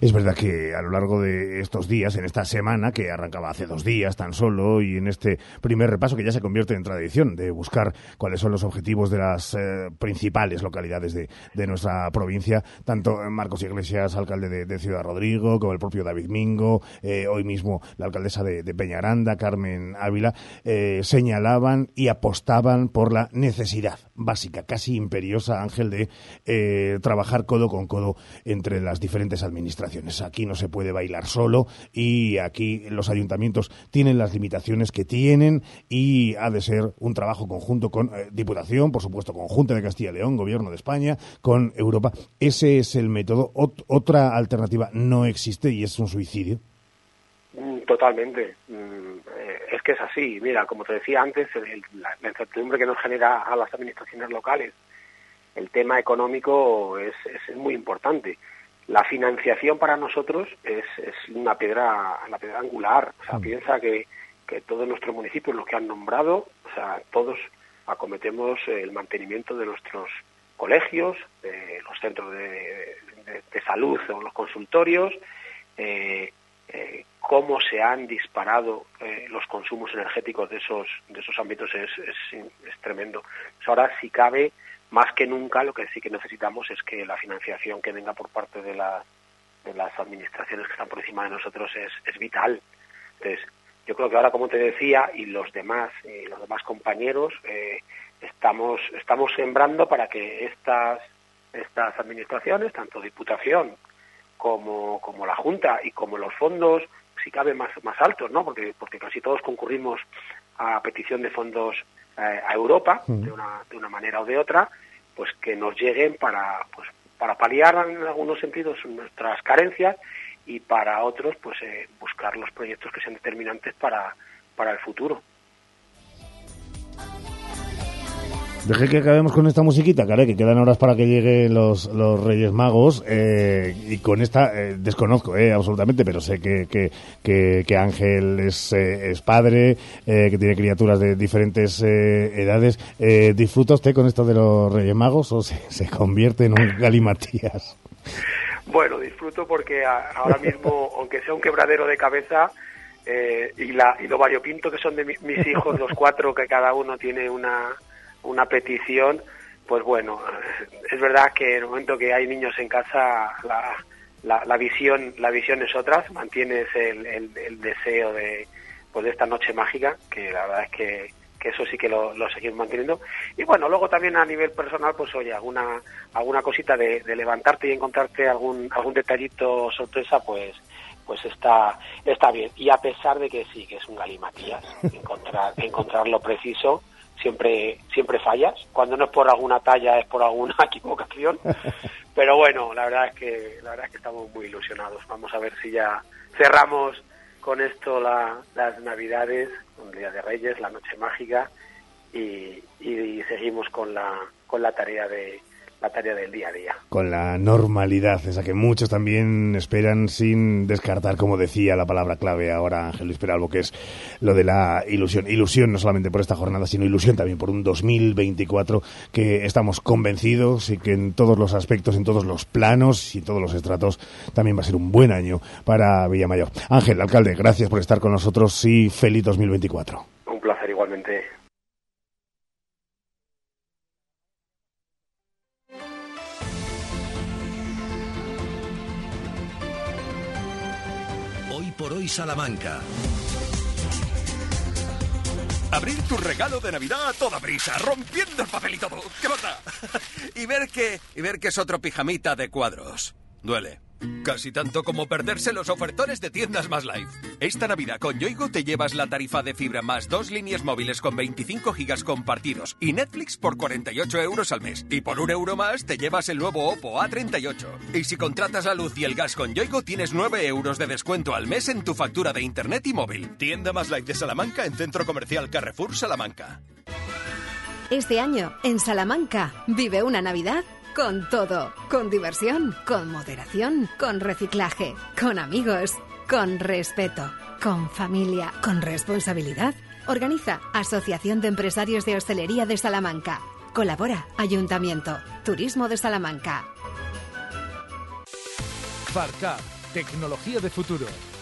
Es verdad que a lo largo de estos días, en esta semana, que arrancaba hace dos días tan solo, y en este primer repaso que ya se convierte en tradición de buscar cuáles son los objetivos de las eh, principales localidades de, de, nuestra provincia, tanto Marcos Iglesias, alcalde de, Ciudad Rodrigo, como el propio David Mingo, eh, hoy mismo la alcaldesa de, de Peñaranda, Carmen Ávila, eh, señalaban y apostaban por la necesidad básica, casi imperiosa, Ángel, de eh, trabajar codo con codo entre las diferentes administraciones. Aquí no se puede bailar solo y aquí los ayuntamientos tienen las limitaciones que tienen y ha de ser un trabajo conjunto con eh, Diputación, por supuesto, con Junta de Castilla y León, Gobierno de España, con Europa. Ese es el método. Ot otra alternativa no existe y es un suicidio. Totalmente. Es que es así. Mira, como te decía antes, el, la, la incertidumbre que nos genera a las administraciones locales, el tema económico es, es muy importante. La financiación para nosotros es, es una piedra la piedra angular. O sea piensa que, que todos nuestros municipios los que han nombrado o sea todos acometemos el mantenimiento de nuestros colegios de los centros de, de, de salud o los consultorios eh, eh, cómo se han disparado eh, los consumos energéticos de esos de esos ámbitos es, es, tremendo. ahora, si cabe, más que nunca lo que sí que necesitamos es que la financiación que venga por parte de, la, de las administraciones que están por encima de nosotros es, es vital. Entonces, yo creo que ahora, como te decía, y los demás, los demás compañeros, eh, estamos, estamos sembrando para que estas, estas administraciones, tanto Diputación como, como la Junta y como los fondos, si cabe más, más altos, ¿no? Porque, porque casi todos concurrimos a petición de fondos eh, a Europa de una, de una manera o de otra, pues que nos lleguen para, pues, para paliar en algunos sentidos nuestras carencias y para otros pues eh, buscar los proyectos que sean determinantes para, para el futuro. Deje que acabemos con esta musiquita, cara, que quedan horas para que lleguen los, los Reyes Magos. Eh, y con esta eh, desconozco eh, absolutamente, pero sé que, que, que, que Ángel es, eh, es padre, eh, que tiene criaturas de diferentes eh, edades. ¿Disfruta usted con esto de los Reyes Magos o se, se convierte en un [LAUGHS] galimatías? Bueno, disfruto porque a- ahora mismo, [LAUGHS] aunque sea un quebradero de cabeza, eh, y, la, y lo variopinto que son de mi- mis hijos, los cuatro, que cada uno tiene una, una petición, pues bueno, [LAUGHS] es verdad que en el momento que hay niños en casa, la, la, la visión la visión es otra, mantienes el, el, el deseo de, pues de esta noche mágica, que la verdad es que, que eso sí que lo, lo seguimos manteniendo. Y bueno, luego también a nivel personal, pues oye, alguna, alguna cosita de, de levantarte y encontrarte algún, algún detallito sorpresa, pues pues está está bien y a pesar de que sí que es un galimatías [LAUGHS] encontrar encontrar lo preciso siempre siempre fallas. Cuando no es por alguna talla es por alguna [LAUGHS] equivocación. Pero bueno la verdad es que la verdad es que estamos muy ilusionados. Vamos a ver si ya cerramos con esto la- las navidades el día de Reyes la noche mágica y, y seguimos con la con la tarea de la tarea del día a día Con la normalidad, esa que muchos también esperan sin descartar, como decía la palabra clave ahora Ángel Luis Peralbo, que es lo de la ilusión. Ilusión no solamente por esta jornada, sino ilusión también por un 2024 que estamos convencidos y que en todos los aspectos, en todos los planos y todos los estratos también va a ser un buen año para Villamayor. Ángel, alcalde, gracias por estar con nosotros y feliz 2024. un placer igualmente por hoy Salamanca. Abrir tu regalo de Navidad a toda prisa, rompiendo el papel y todo. ¿Qué pasa? [LAUGHS] y ver que y ver que es otro pijamita de cuadros. Duele. Casi tanto como perderse los ofertones de tiendas más live. Esta Navidad con Yoigo te llevas la tarifa de fibra más dos líneas móviles con 25 gigas compartidos y Netflix por 48 euros al mes. Y por un euro más te llevas el nuevo Oppo A38. Y si contratas la luz y el gas con Yoigo tienes 9 euros de descuento al mes en tu factura de internet y móvil. Tienda más live de Salamanca en Centro Comercial Carrefour Salamanca. Este año, en Salamanca, vive una Navidad con todo. Con diversión, con moderación, con reciclaje, con amigos, con respeto, con familia, con responsabilidad. Organiza Asociación de Empresarios de Hostelería de Salamanca. Colabora Ayuntamiento, Turismo de Salamanca. Farcap, tecnología de futuro,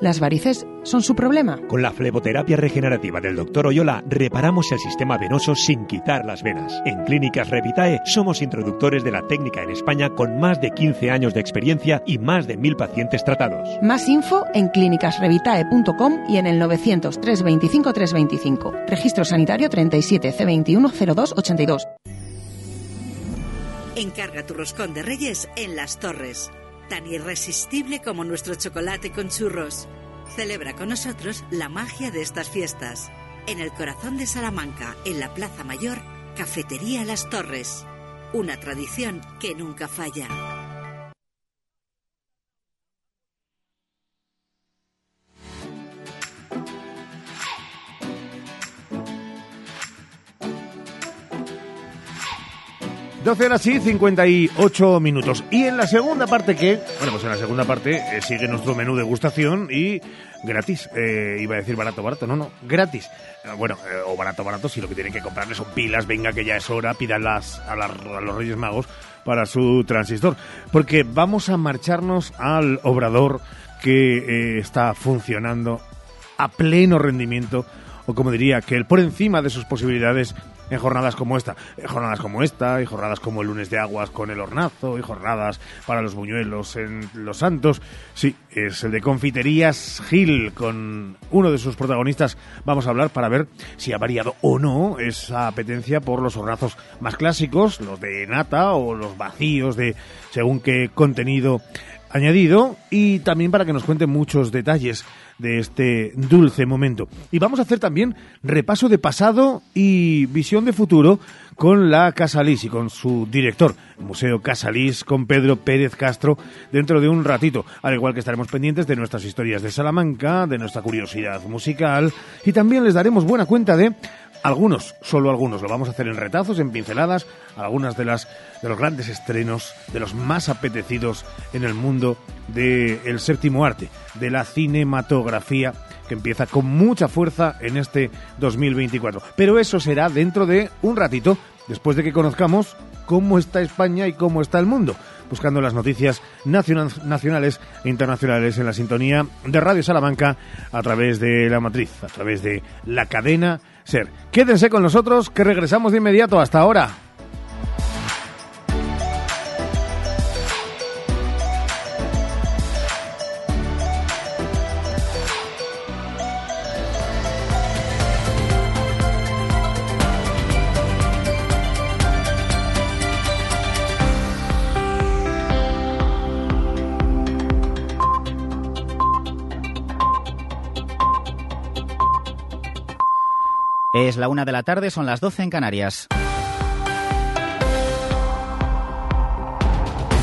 ¿Las varices son su problema? Con la fleboterapia regenerativa del Dr. Oyola reparamos el sistema venoso sin quitar las venas. En Clínicas Revitae somos introductores de la técnica en España con más de 15 años de experiencia y más de mil pacientes tratados. Más info en clínicasrevitae.com y en el 900 325 325. Registro sanitario 37 C21 02 82. Encarga tu roscón de Reyes en Las Torres, tan irresistible como nuestro chocolate con churros. Celebra con nosotros la magia de estas fiestas. En el corazón de Salamanca, en la Plaza Mayor, Cafetería Las Torres. Una tradición que nunca falla. Doce horas y 58 minutos. Y en la segunda parte, ¿qué? Bueno, pues en la segunda parte eh, sigue nuestro menú degustación y gratis. Eh, iba a decir barato, barato. No, no, gratis. Eh, bueno, o barato, barato, si lo que tienen que comprarle son pilas, venga que ya es hora, pídanlas a, a los Reyes Magos para su transistor. Porque vamos a marcharnos al obrador que está funcionando a pleno rendimiento, o como diría, que por encima de sus posibilidades en jornadas como esta, jornadas como esta, y jornadas como el lunes de aguas con el hornazo, y jornadas para los buñuelos en Los Santos. Sí, es el de Confiterías Gil, con uno de sus protagonistas vamos a hablar para ver si ha variado o no esa apetencia por los hornazos más clásicos, los de nata o los vacíos de según qué contenido añadido y también para que nos cuente muchos detalles de este dulce momento. Y vamos a hacer también repaso de pasado y visión de futuro con la Casalís y con su director, Museo Casalís, con Pedro Pérez Castro, dentro de un ratito. Al igual que estaremos pendientes de nuestras historias de Salamanca, de nuestra curiosidad musical y también les daremos buena cuenta de algunos, solo algunos, lo vamos a hacer en retazos, en pinceladas, algunas de las de los grandes estrenos, de los más apetecidos en el mundo del séptimo arte, de la cinematografía que empieza con mucha fuerza en este 2024. Pero eso será dentro de un ratito, después de que conozcamos cómo está España y cómo está el mundo, buscando las noticias nacionales e internacionales en la sintonía de Radio Salamanca a través de la matriz, a través de la cadena Quédense con nosotros que regresamos de inmediato. Hasta ahora. Es la una de la tarde, son las doce en Canarias.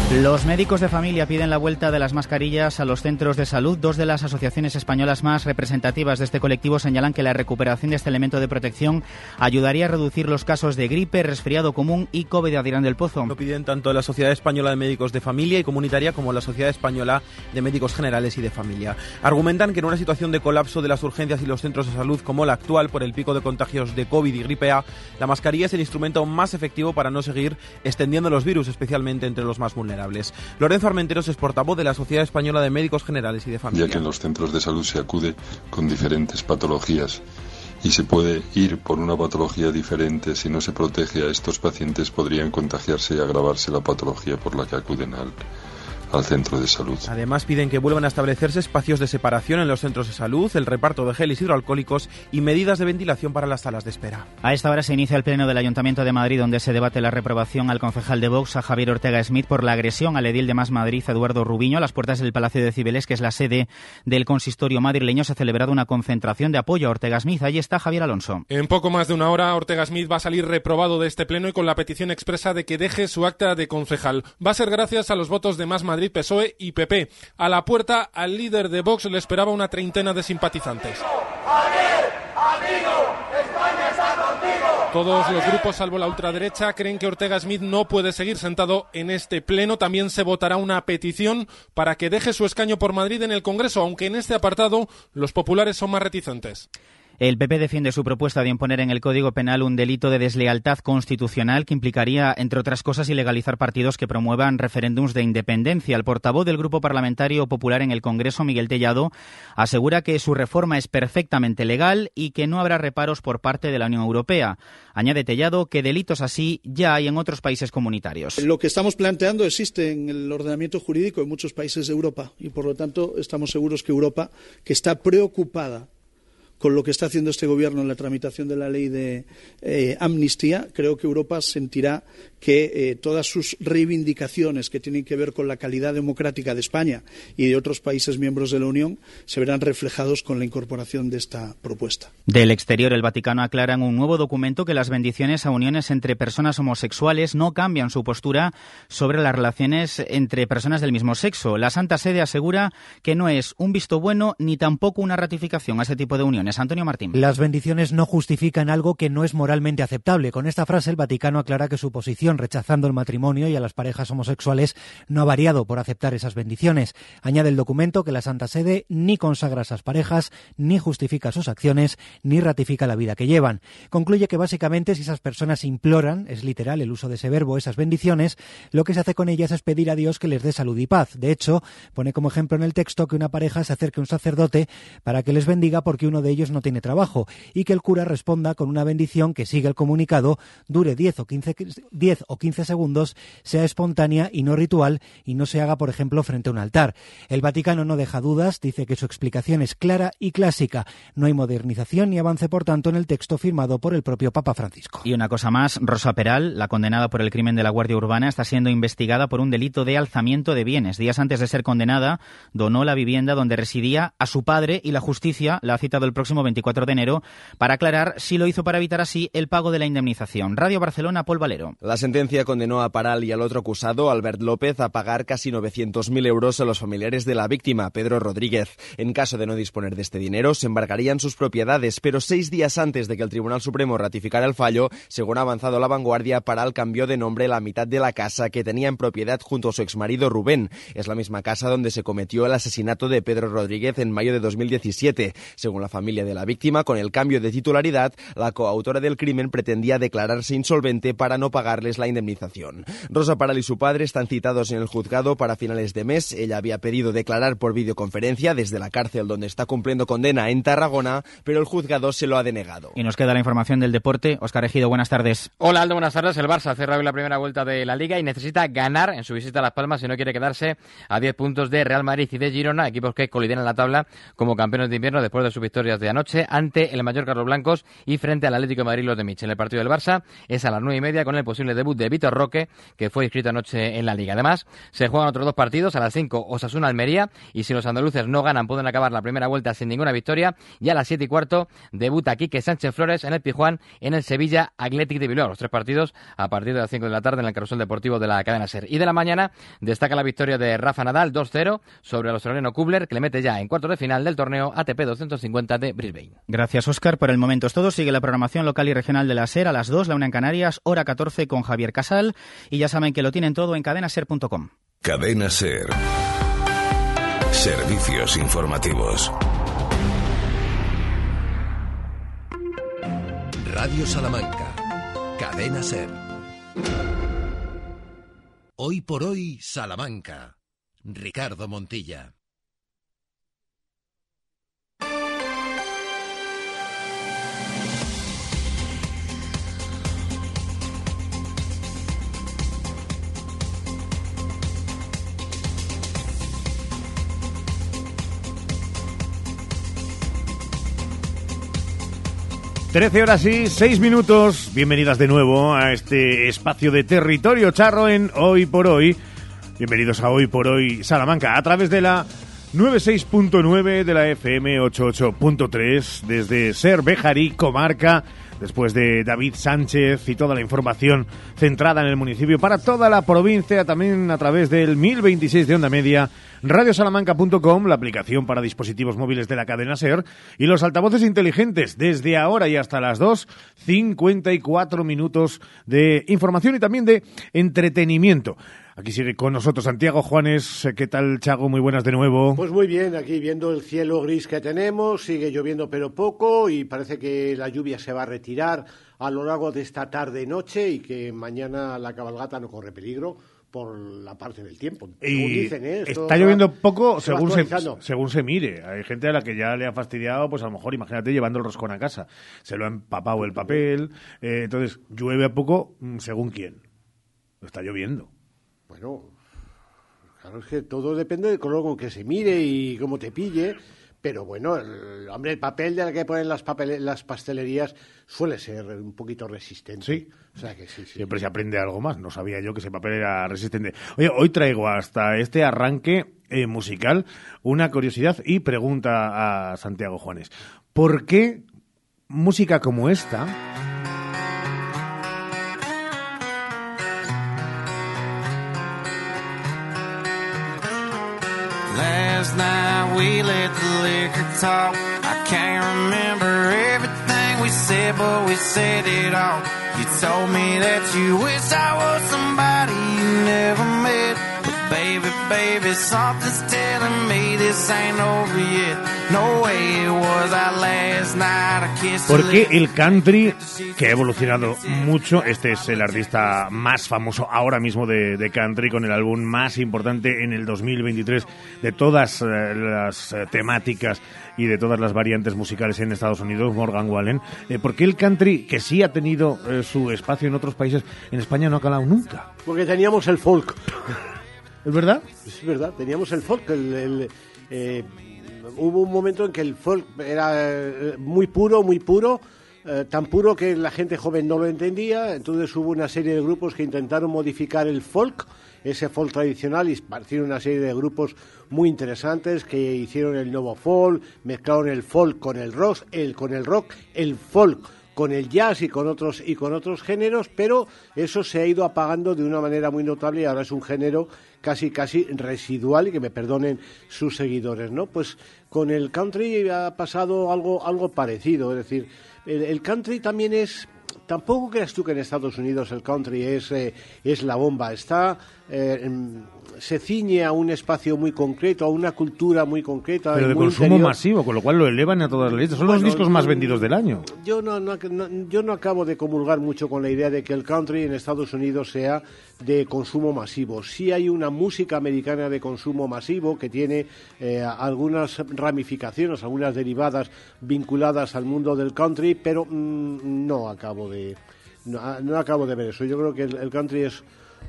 Los médicos de familia piden la vuelta de las mascarillas a los centros de salud. Dos de las asociaciones españolas más representativas de este colectivo señalan que la recuperación de este elemento de protección ayudaría a reducir los casos de gripe, resfriado común y COVID de Adrián del Pozo. Lo piden tanto la Sociedad Española de Médicos de Familia y Comunitaria como la Sociedad Española de Médicos Generales y de Familia. Argumentan que en una situación de colapso de las urgencias y los centros de salud como la actual por el pico de contagios de COVID y gripe A, la mascarilla es el instrumento más efectivo para no seguir extendiendo los virus, especialmente entre los más vulnerables. Lorenzo Armenteros es portavoz de la Sociedad Española de Médicos Generales y de Familia. Ya que en los centros de salud se acude con diferentes patologías y se puede ir por una patología diferente, si no se protege a estos pacientes podrían contagiarse y agravarse la patología por la que acuden al, al centro de salud. Además piden que vuelvan a establecerse espacios de separación en los centros de salud, el reparto de geles hidroalcohólicos y medidas de ventilación para las salas de espera. A esta hora se inicia el pleno del Ayuntamiento de Madrid donde se debate la reprobación al concejal de Vox, a Javier Ortega Smith, por la agresión al edil de Más Madrid, Eduardo Rubiño, a las puertas del Palacio de Cibeles, que es la sede del consistorio madrileño. Se ha celebrado una concentración de apoyo a Ortega Smith. Allí está Javier Alonso. En poco más de una hora, Ortega Smith va a salir reprobado de este pleno y con la petición expresa de que deje su acta de concejal. Va a ser gracias a los votos de Más Madrid, PSOE y PP. A la puerta, al líder de Vox le esperaba una treintena de simpatizantes. Todos los grupos, salvo la ultraderecha, creen que Ortega Smith no puede seguir sentado en este pleno. También se votará una petición para que deje su escaño por Madrid en el Congreso, aunque en este apartado los populares son más reticentes. El PP defiende su propuesta de imponer en el Código Penal un delito de deslealtad constitucional que implicaría, entre otras cosas, ilegalizar partidos que promuevan referéndums de independencia. El portavoz del Grupo Parlamentario Popular en el Congreso, Miguel Tellado, asegura que su reforma es perfectamente legal y que no habrá reparos por parte de la Unión Europea. Añade Tellado que delitos así ya hay en otros países comunitarios. Lo que estamos planteando existe en el ordenamiento jurídico en muchos países de Europa y, por lo tanto, estamos seguros que Europa, que está preocupada con lo que está haciendo este gobierno en la tramitación de la ley de eh, amnistía, creo que Europa sentirá que eh, todas sus reivindicaciones que tienen que ver con la calidad democrática de España y de otros países miembros de la Unión se verán reflejados con la incorporación de esta propuesta. Del exterior, el Vaticano aclara en un nuevo documento que las bendiciones a uniones entre personas homosexuales no cambian su postura sobre las relaciones entre personas del mismo sexo. La Santa Sede asegura que no es un visto bueno ni tampoco una ratificación a este tipo de uniones. Antonio Martín. Las bendiciones no justifican algo que no es moralmente aceptable. Con esta frase, el Vaticano aclara que su posición rechazando el matrimonio y a las parejas homosexuales no ha variado por aceptar esas bendiciones. Añade el documento que la Santa Sede ni consagra esas parejas, ni justifica sus acciones, ni ratifica la vida que llevan. Concluye que básicamente si esas personas imploran, es literal el uso de ese verbo, esas bendiciones, lo que se hace con ellas es pedir a Dios que les dé salud y paz. De hecho, pone como ejemplo en el texto que una pareja se acerque a un sacerdote para que les bendiga porque uno de ellos ellos no tiene trabajo y que el cura responda con una bendición que sigue el comunicado, dure 10 o 15, 10 o 15 segundos, sea espontánea y no ritual y no se haga, por ejemplo, frente a un altar. El Vaticano no deja dudas, dice que su explicación es clara y clásica. No hay modernización ni avance, por tanto, en el texto firmado por el propio Papa Francisco. Y una cosa más, Rosa Peral, la condenada por el crimen de la Guardia Urbana, está siendo investigada por un delito de alzamiento de bienes. Días antes de ser condenada, donó la vivienda donde residía a su padre y la justicia la ha citado el próximo 24 de enero para aclarar si lo hizo para evitar así el pago de la indemnización. Radio Barcelona, Paul Valero. La sentencia condenó a Paral y al otro acusado, Albert López, a pagar casi 900.000 euros a los familiares de la víctima, Pedro Rodríguez. En caso de no disponer de este dinero, se embargarían sus propiedades, pero seis días antes de que el Tribunal Supremo ratificara el fallo, según ha avanzado la vanguardia, Paral cambió de nombre la mitad de la casa que tenía en propiedad junto a su exmarido Rubén. Es la misma casa donde se cometió el asesinato de Pedro Rodríguez en mayo de 2017. Según la familia de la víctima, con el cambio de titularidad, la coautora del crimen pretendía declararse insolvente para no pagarles la indemnización. Rosa Paral y su padre están citados en el juzgado para finales de mes. Ella había pedido declarar por videoconferencia desde la cárcel donde está cumpliendo condena en Tarragona, pero el juzgado se lo ha denegado. Y nos queda la información del deporte. Oscar Ejido, buenas tardes. Hola Aldo, buenas tardes. El Barça cerrado la primera vuelta de la Liga y necesita ganar en su visita a Las Palmas si no quiere quedarse a 10 puntos de Real Madrid y de Girona, equipos que colideran la tabla como campeones de invierno después de sus victorias de anoche ante el mayor Carlos Blancos y frente al Atlético de Madrid los de Michel. El partido del Barça es a las nueve y media con el posible debut de Víctor Roque, que fue inscrito anoche en la Liga. Además, se juegan otros dos partidos a las 5 Osasuna-Almería y si los andaluces no ganan pueden acabar la primera vuelta sin ninguna victoria y a las 7 y cuarto debuta Quique Sánchez Flores en el Pijuán en el Sevilla Athletic de Bilbao. Los tres partidos a partir de las 5 de la tarde en el carrusel deportivo de la cadena SER. Y de la mañana destaca la victoria de Rafa Nadal 2-0 sobre el australiano Kubler que le mete ya en cuartos de final del torneo ATP 250 de Brisbane. Gracias, Oscar. Por el momento es todo. Sigue la programación local y regional de la SER a las 2, la una en Canarias, hora 14 con Javier Casal. Y ya saben que lo tienen todo en cadenaser.com. Cadena Ser. Servicios informativos. Radio Salamanca. Cadena Ser. Hoy por hoy, Salamanca. Ricardo Montilla. Trece horas y seis minutos. Bienvenidas de nuevo a este espacio de territorio charro en Hoy por Hoy. Bienvenidos a Hoy por Hoy Salamanca a través de la 96.9 de la FM 88.3 desde Ser Bejarí, comarca después de David Sánchez y toda la información centrada en el municipio para toda la provincia, también a través del 1026 de onda media, radiosalamanca.com, la aplicación para dispositivos móviles de la cadena SER y los altavoces inteligentes desde ahora y hasta las 2, 54 minutos de información y también de entretenimiento. Aquí sigue con nosotros Santiago Juanes. ¿Qué tal, Chago? Muy buenas de nuevo. Pues muy bien, aquí viendo el cielo gris que tenemos, sigue lloviendo pero poco y parece que la lluvia se va a retirar a lo largo de esta tarde-noche y que mañana la cabalgata no corre peligro por la parte del tiempo. Y dicen, ¿eh? Está lloviendo poco se según se, según se mire. Hay gente a la que ya le ha fastidiado, pues a lo mejor, imagínate, llevando el roscón a casa. Se lo ha empapado el papel. eh, entonces, llueve a poco mm, según quién. Está lloviendo. Bueno, claro, es que todo depende del color con que se mire y cómo te pille. Pero bueno, el, hombre, el papel del que ponen las pastelerías suele ser un poquito resistente. Sí. O sea que sí, sí. Siempre se aprende algo más. No sabía yo que ese papel era resistente. Oye, hoy traigo hasta este arranque eh, musical una curiosidad y pregunta a Santiago Juanes. ¿Por qué música como esta talk. I can't remember everything we said, but we said it all. You told me that you wish I was somebody you never met. Baby, baby, something's telling me this ain't over yet. No way it was our last night. I kissed Porque el country, que ha evolucionado mucho, este es el artista más famoso ahora mismo de, de country, con el álbum más importante en el 2023 de todas eh, las eh, temáticas y de todas las variantes musicales en Estados Unidos, Morgan Wallen. Eh, ¿Por qué el country, que sí ha tenido su espacio en otros países, en España no ha calado nunca? Porque teníamos el folk. ¿Es verdad? Es verdad, teníamos el folk. el- eh, hubo un momento en que el folk era eh, muy puro, muy puro, eh, tan puro que la gente joven no lo entendía. Entonces hubo una serie de grupos que intentaron modificar el folk, ese folk tradicional, y aparecieron una serie de grupos muy interesantes que hicieron el nuevo folk, mezclaron el folk con el rock, el con el rock, el folk con el jazz y con otros y con otros géneros, pero eso se ha ido apagando de una manera muy notable y ahora es un género casi casi residual y que me perdonen sus seguidores, ¿no? Pues con el country ha pasado algo algo parecido, es decir, el, el country también es tampoco creas tú que en Estados Unidos el country es eh, es la bomba, está eh, se ciñe a un espacio muy concreto, a una cultura muy concreta, Pero de consumo interior. masivo, con lo cual lo elevan a todas las listas. Son los discos más vendidos del año. Yo no, no- no- yo no acabo de comulgar mucho con la idea de que el country en Estados Unidos sea de consumo masivo. Sí hay una música americana de consumo masivo que tiene eh, algunas ramificaciones, algunas derivadas vinculadas al mundo del country, pero mm, no acabo de no, no acabo de ver eso. Yo creo que el, el country es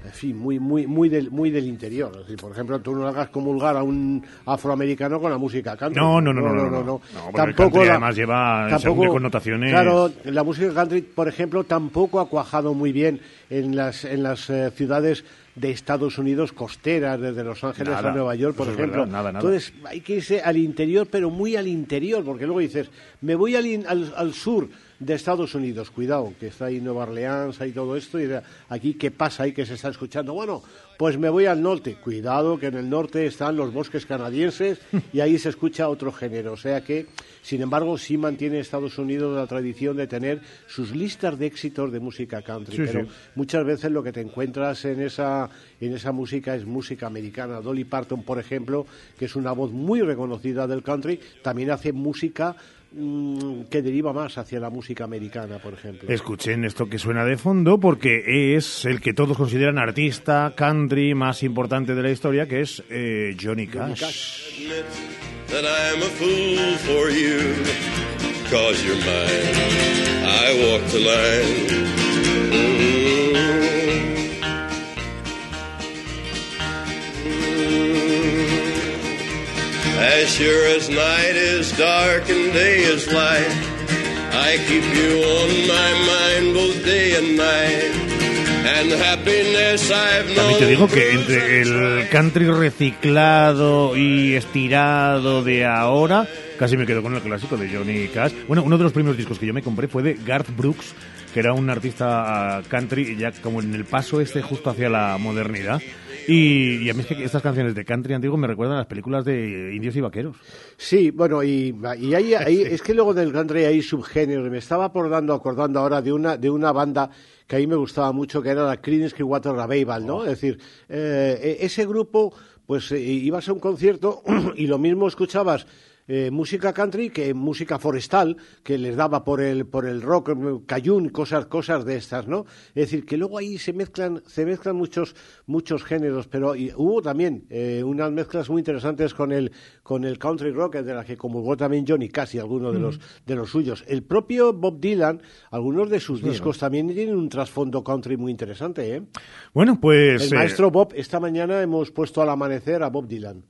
en fin, muy, muy, muy del, muy del interior. Es decir, por ejemplo, tú no hagas comulgar a un afroamericano con la música country. No, no, no, no, no, no. El country además lleva qué connotaciones. Claro, la música country, por ejemplo, tampoco ha cuajado muy bien en las, en las eh, ciudades de Estados Unidos costeras, desde Los Ángeles Nada, a Nueva York, por ejemplo. verdad, nada, nada. Entonces, hay que irse al interior, pero muy al interior, porque luego dices, me voy al, in- al, al sur de Estados Unidos, cuidado, que está ahí Nueva Orleans, hay todo esto, y aquí, ¿qué pasa ahí que se está escuchando? Bueno, pues me voy al norte, cuidado, que en el norte están los bosques canadienses [LAUGHS] y ahí se escucha otro género, o sea que, sin embargo, sí mantiene Estados Unidos la tradición de tener sus listas de éxitos de música country, Sí, pero sí. muchas veces lo que te encuentras en esa, en esa música es música americana. Dolly Parton, por ejemplo, que es una voz muy reconocida del country, también hace música mm, que deriva más hacia la música americana, por ejemplo. Escuchen esto que suena de fondo porque es el que todos consideran artista country más importante de la historia, que es eh, Johnny Cash. admit that I'm a fool for you, cause you're mine. I walk the line. Mm. As sure as night is dark and day is light, I keep you on my mind both day and night. And happiness I've También te digo que entre el country reciclado y estirado de ahora, casi me quedo con el clásico de Johnny Cash. Bueno, uno de los primeros discos que yo me compré fue de Garth Brooks, que era un artista country, ya como en el paso este justo hacia la modernidad. Y, y a mí es que estas canciones de country antiguo me recuerdan a las películas de indios y vaqueros. Sí, bueno, y, y ahí, [LAUGHS] ahí- es que luego del country hay subgéneros. Me estaba acordando, acordando ahora de una, de una banda que a mí me gustaba mucho, que era la Creedence Water Revival, ¿no? Es decir, eh, ese grupo, pues eh, ibas a un concierto [CLEARS THROAT] y lo mismo escuchabas eh, música country que música forestal que les daba por el por el rock eh, cajún cosas cosas de estas no es decir que luego ahí se mezclan se mezclan muchos muchos géneros pero y hubo también eh, unas mezclas muy interesantes con el con el country rock de la que comulgó también Johnny Cash y algunos de los de los suyos. El propio Bob Dylan algunos de sus Sí, discos también tienen un trasfondo country muy interesante ¿eh? Bueno, pues... el eh, maestro Bob esta mañana hemos puesto al amanecer a Bob Dylan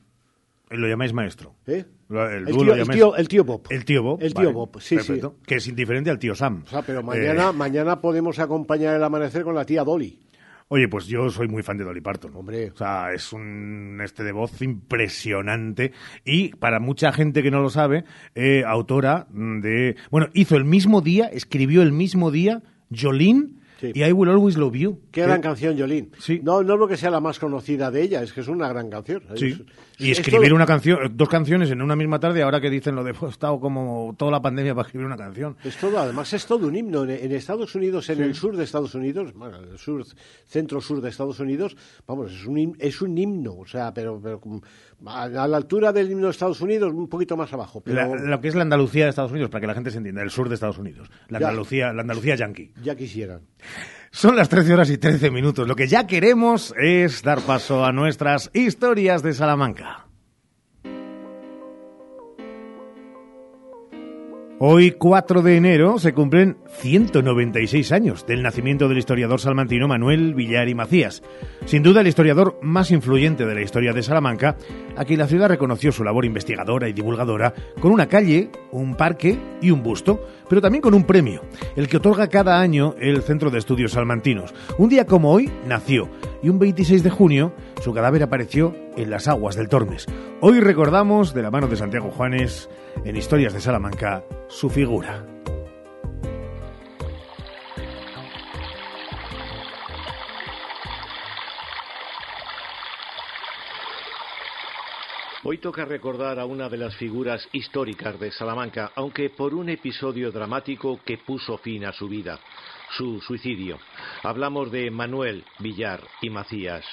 lo llamáis maestro. ¿Eh? El dúo tío- lo el tío- el tío Bob. El tío Bob. El tío vale, Bob, sí, perfecto. Que es indiferente al tío Sam. O sea, pero Eh, mañana, mañana podemos acompañar el amanecer con la tía Dolly. Oye, pues yo soy muy fan de Dolly Parton. Hombre. O sea, es un este de voz impresionante y para mucha gente que no lo sabe, eh, autora de... Bueno, hizo el mismo día, escribió el mismo día Jolene y I Will Always Love You. Qué gran canción, Jolín. No, no es lo que sea la más conocida de ella, es que es una gran canción. Sí. Es- Y es escribir una canción, dos canciones en una misma tarde, ahora que dicen lo de [LAUGHS] "Pues, he estado como toda la pandemia para escribir una canción. Es todo, además es todo un himno. En, en Estados Unidos, en Sí. el sur de Estados Unidos, bueno, el sur, centro-sur de Estados Unidos, vamos, es un, es un himno, o sea, pero, pero a, la altura del himno de Estados Unidos, un poquito más abajo. Pero La- lo que es la Andalucía de Estados Unidos, para que la gente se entienda, el sur de Estados Unidos. La Ya. Andalucía, la Andalucía yankee. ya quisieran. Son las 13 horas y 13 minutos. Lo que ya queremos es dar paso a nuestras historias de Salamanca. Hoy, 4 de enero, se cumplen 196 años del nacimiento del historiador salmantino Manuel Villar y Macías. Sin duda, el historiador más influyente de la historia de Salamanca, a quien la ciudad reconoció su labor investigadora y divulgadora con una calle, un parque y un busto, pero también con un premio, el que otorga cada año el Centro de Estudios Salmantinos. Un día como hoy nació y un 26 de junio su cadáver apareció en las aguas del Tormes. Hoy recordamos, de la mano de Santiago Juanes, en Historias de Salamanca, su figura. Hoy toca recordar a una de las figuras históricas de Salamanca, aunque por un episodio dramático que puso fin a su vida, su suicidio. Hablamos de Manuel Villar y Macías.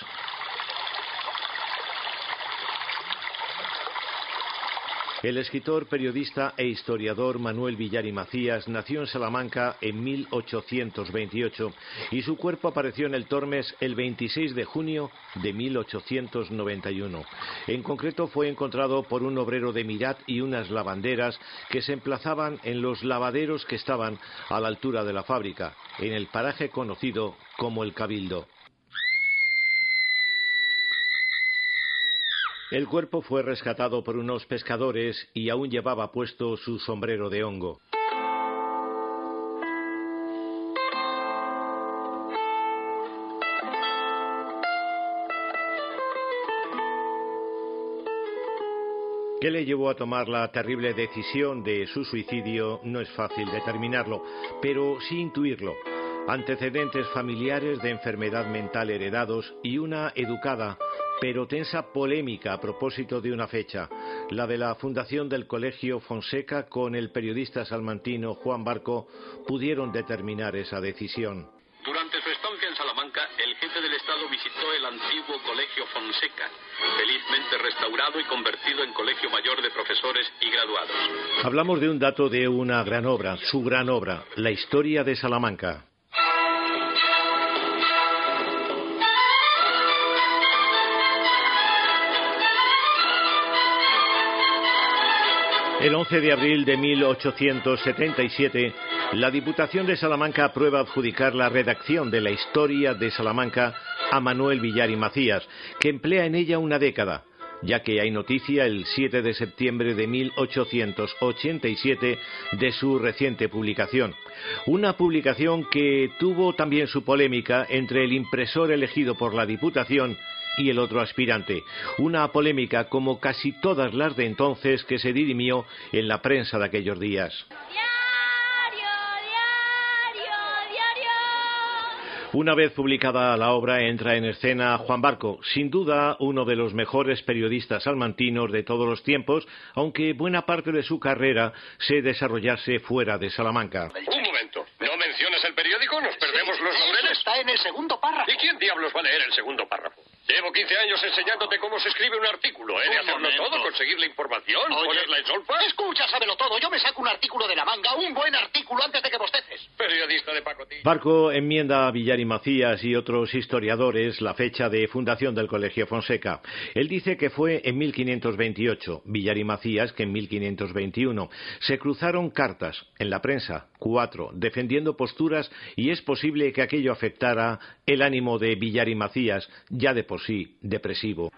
El escritor, periodista e historiador Manuel Villar y Macías nació en Salamanca en 1828 y su cuerpo apareció en el Tormes el 26 de junio de 1891. En concreto fue encontrado por un obrero de Mirat y unas lavanderas que se emplazaban en los lavaderos que estaban a la altura de la fábrica, en el paraje conocido como el Cabildo. El cuerpo fue rescatado por unos pescadores y aún llevaba puesto su sombrero de hongo. ¿Qué le llevó a tomar la terrible decisión de su suicidio? No es fácil determinarlo, pero sí intuirlo. Antecedentes familiares de enfermedad mental heredados y una educada pero tensa polémica a propósito de una fecha, la de la fundación del Colegio Fonseca con el periodista salmantino Juan Barco, pudieron determinar esa decisión. Durante su estancia en Salamanca, el jefe del Estado visitó el antiguo Colegio Fonseca, felizmente restaurado y convertido en colegio mayor de profesores y graduados. Hablamos de un dato de una gran obra, su gran obra, la historia de Salamanca. El 11 de abril de 1877, la Diputación de Salamanca aprueba adjudicar la redacción de la historia de Salamanca a Manuel Villar y Macías, que emplea en ella una década, ya que hay noticia el 7 de septiembre de 1887 de su reciente publicación. Una publicación que tuvo también su polémica entre el impresor elegido por la Diputación y el otro aspirante. Una polémica como casi todas las de entonces que se dirimió en la prensa de aquellos días. Una vez publicada la obra entra en escena Juan Barco, sin duda uno de los mejores periodistas salmantinos de todos los tiempos, aunque buena parte de su carrera se desarrollase fuera de Salamanca. Un momento. ¿No mencionas el periódico? ¿Nos perdemos los laureles? está en el segundo párrafo. ¿Y quién diablos va a leer el segundo párrafo? Llevo 15 años enseñándote cómo se escribe un artículo. He de Un hacerlo momento. todo, conseguir la información, Oye, ponerla en solfa. Escucha, sábelo todo. Yo me saco un artículo de la manga, un buen artículo antes de que bosteces. Periodista de pacotilla. Barco enmienda a Villar y Macías y otros historiadores la fecha de fundación del Colegio Fonseca. Él dice que fue en 1528, Villar y Macías que en 1521. Se cruzaron cartas en la prensa, cuatro, defendiendo posturas y es posible que aquello afectara el ánimo de Villar y Macías, ya de por sí depresivo.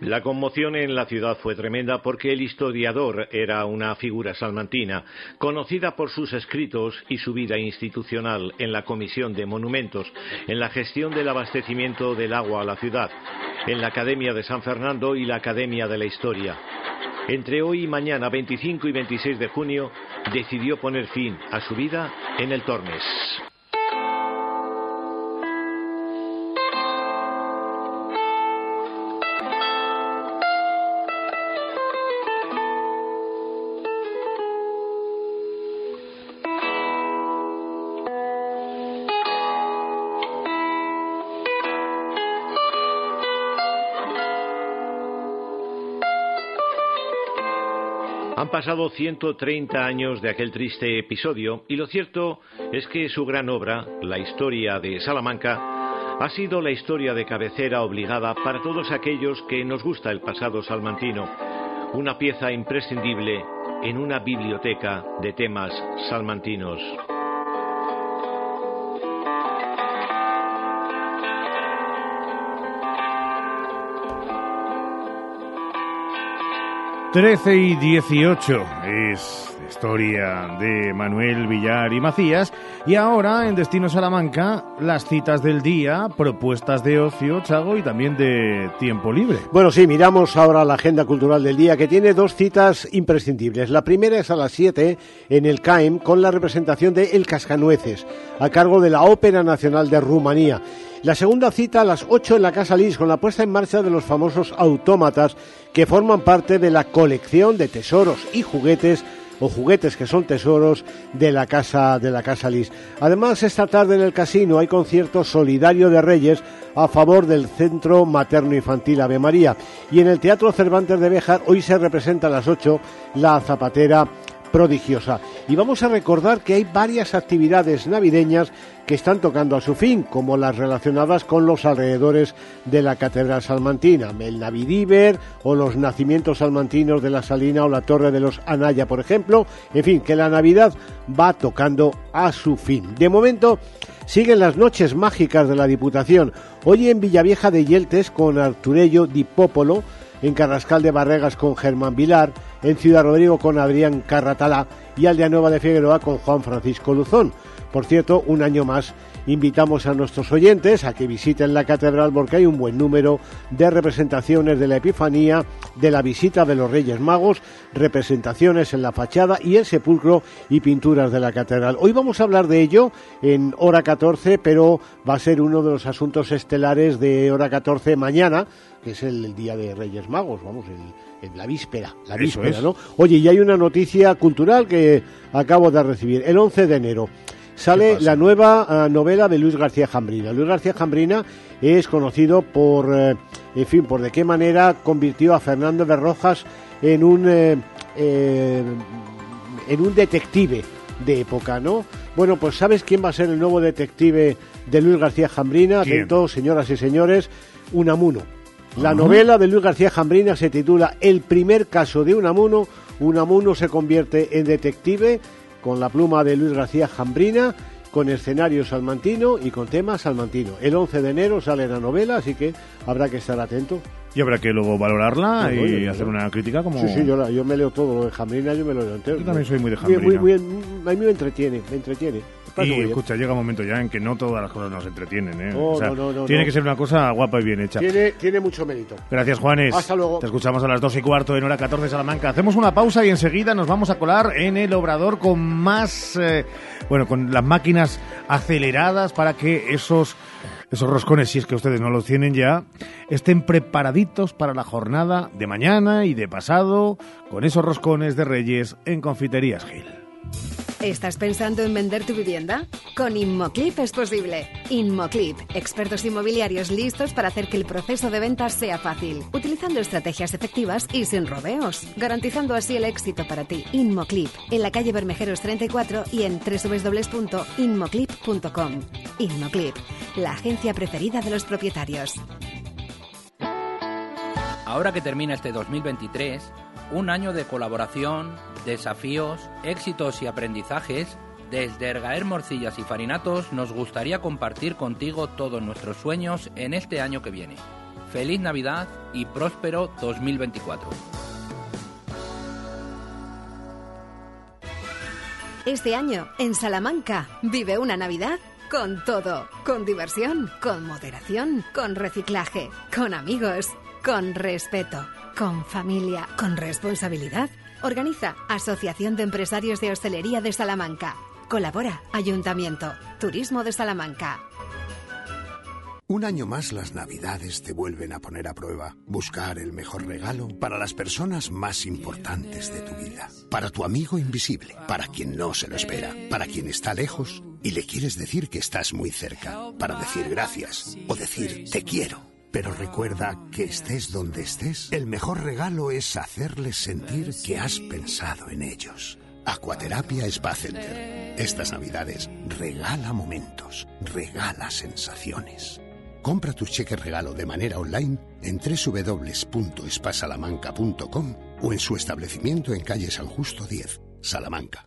La conmoción en la ciudad fue tremenda porque el historiador era una figura salmantina, conocida por sus escritos y su vida institucional en la Comisión de Monumentos, en la gestión del abastecimiento del agua a la ciudad, en la Academia de San Fernando y la Academia de la Historia. entre hoy y mañana 25 y 26 de junio decidió poner fin a su vida en el Tormes. Pasado 130 años de aquel triste episodio y lo cierto es que su gran obra, la historia de Salamanca, ha sido la historia de cabecera obligada para todos aquellos que nos gusta el pasado salmantino, una pieza imprescindible en una biblioteca de temas salmantinos. Trece y 18 es historia de Manuel Villar y Macías. Y ahora en Destino Salamanca, las citas del día, propuestas de ocio, Chago, y también de tiempo libre. Bueno, sí, miramos ahora la agenda cultural del día que tiene dos citas imprescindibles. La primera es a las 7 en el CAEM con la representación de El Cascanueces, a cargo de la Ópera Nacional de Rumanía. La segunda cita a las 8 en la Casa Lis con la puesta en marcha de los famosos autómatas que forman parte de la colección de tesoros y juguetes o juguetes que son tesoros de la casa de la casa Lis. Además, esta tarde en el casino hay concierto solidario de Reyes a favor del Centro Materno Infantil Ave María y en el Teatro Cervantes de Béjar hoy se representa a las 8 la zapatera prodigiosa. Y vamos a recordar que hay varias actividades navideñas que están tocando a su fin, como las relacionadas con los alrededores de la Catedral Salmantina, el Navidiver o los nacimientos salmantinos de la Salina o la Torre de los Anaya, por ejemplo. En fin, que la Navidad va tocando a su fin. De momento, siguen las noches mágicas de la Diputación. Hoy en Villavieja de Yeltes con Arturello Di Popolo, en Carrascal de Barregas con Germán Vilar, en Ciudad Rodrigo con Adrián Carratalá y Aldeanueva de Figueroa con Juan Francisco Luzón. Por cierto, un año más invitamos a nuestros oyentes a que visiten la catedral porque hay un buen número de representaciones de la Epifanía, de la visita de los Reyes Magos, representaciones en la fachada y el sepulcro y pinturas de la catedral. Hoy vamos a hablar de ello en hora 14, pero va a ser uno de los asuntos estelares de hora 14 mañana, que es el, día de Reyes Magos, vamos, el, el, la víspera, la víspera, es. ¿no? Oye, y hay una noticia cultural que acabo de recibir. El 11 de enero sale la nueva ah, novela de Luis García Jambrina. Luis García Jambrina es conocido por, eh, en fin, por de qué manera convirtió a Fernando de Rojas en un, eh, eh, en un detective de época, ¿no? Bueno, pues ¿sabes quién va a ser el nuevo detective de Luis García Jambrina? ¿Quién? Atentos, señoras y señores, Unamuno. La novela de Luis García Jambrina se titula El primer caso de Unamuno. Unamuno se convierte en detective con la pluma de Luis García Jambrina, con escenario salmantino y con tema salmantino. El 11 de enero sale la novela, así que habrá que estar atento. Y habrá que luego valorarla y hacer una crítica como... Sí, sí, yo, la- yo me leo todo lo de Jambrina, yo me lo leo entero. Yo también soy muy de Muy- Jambrina. muy- muy- a mí me entretiene, me entretiene. Y muy escucha, llega un momento ya en que no todas las cosas nos entretienen, ¿eh? No, O sea, no, no, no, tiene que ser una cosa guapa y bien hecha. Tiene, tiene mucho mérito. Gracias, Juanes. Hasta luego. Te escuchamos a las dos y cuarto en hora 14 Salamanca. Hacemos una pausa y enseguida nos vamos a colar en el obrador con más, eh, bueno, con las máquinas aceleradas para que esos, esos roscones, si es que ustedes no los tienen ya, estén preparaditos para la jornada de mañana y de pasado con esos roscones de Reyes en Confiterías Gil. ¿Estás pensando en vender tu vivienda? Con Inmoclip es posible. Inmoclip, expertos inmobiliarios listos para hacer que el proceso de ventas sea fácil, utilizando estrategias efectivas y sin rodeos, garantizando así el éxito para ti. Inmoclip, en la calle Bermejeros 34 y en www.inmoclip.com. Inmoclip, la agencia preferida de los propietarios. Ahora que termina este 2023, un año de colaboración, desafíos, éxitos y aprendizajes, desde Ergaer Morcillas y Farinatos nos gustaría compartir contigo todos nuestros sueños en este año que viene. Feliz Navidad y próspero 2024. Este año, en Salamanca, vive una Navidad con todo. Con diversión, con moderación, con reciclaje, con amigos. con respeto, con familia, con responsabilidad. Organiza Asociación de Empresarios de Hostelería de Salamanca. Colabora Ayuntamiento, Turismo de Salamanca. Un año más las navidades te vuelven a poner a prueba. Buscar el mejor regalo para las personas más importantes de tu vida. Para tu amigo invisible, para quien no se lo espera, para quien está lejos y le quieres decir que estás muy cerca. Para decir gracias o decir te quiero. Pero recuerda que estés donde estés, el mejor regalo es hacerles sentir que has pensado en ellos. Acuaterapia Spa Center. Estas navidades regala momentos, regala sensaciones. Compra tu cheque regalo de manera online en www.espasalamanca.com o en su establecimiento en calle San Justo 10, Salamanca.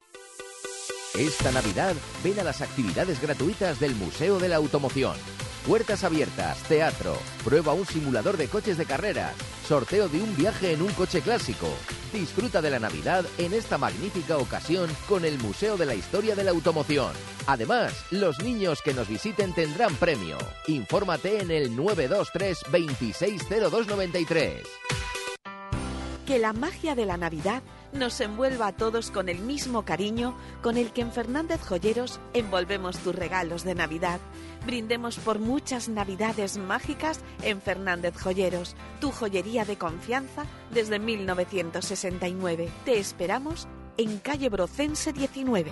Esta Navidad ven a las actividades gratuitas del Museo de la Automoción. Puertas abiertas, teatro, prueba un simulador de coches de carreras, sorteo de un viaje en un coche clásico. Disfruta de la Navidad en esta magnífica ocasión con el Museo de la Historia de la Automoción. Además, los niños que nos visiten tendrán premio. Infórmate en el 923 260293. Que la magia de la Navidad nos envuelva a todos con el mismo cariño con el que en Fernández Joyeros envolvemos tus regalos de Navidad. Brindemos por muchas Navidades mágicas en Fernández Joyeros, tu joyería de confianza desde 1969. Te esperamos en calle Brocense 19.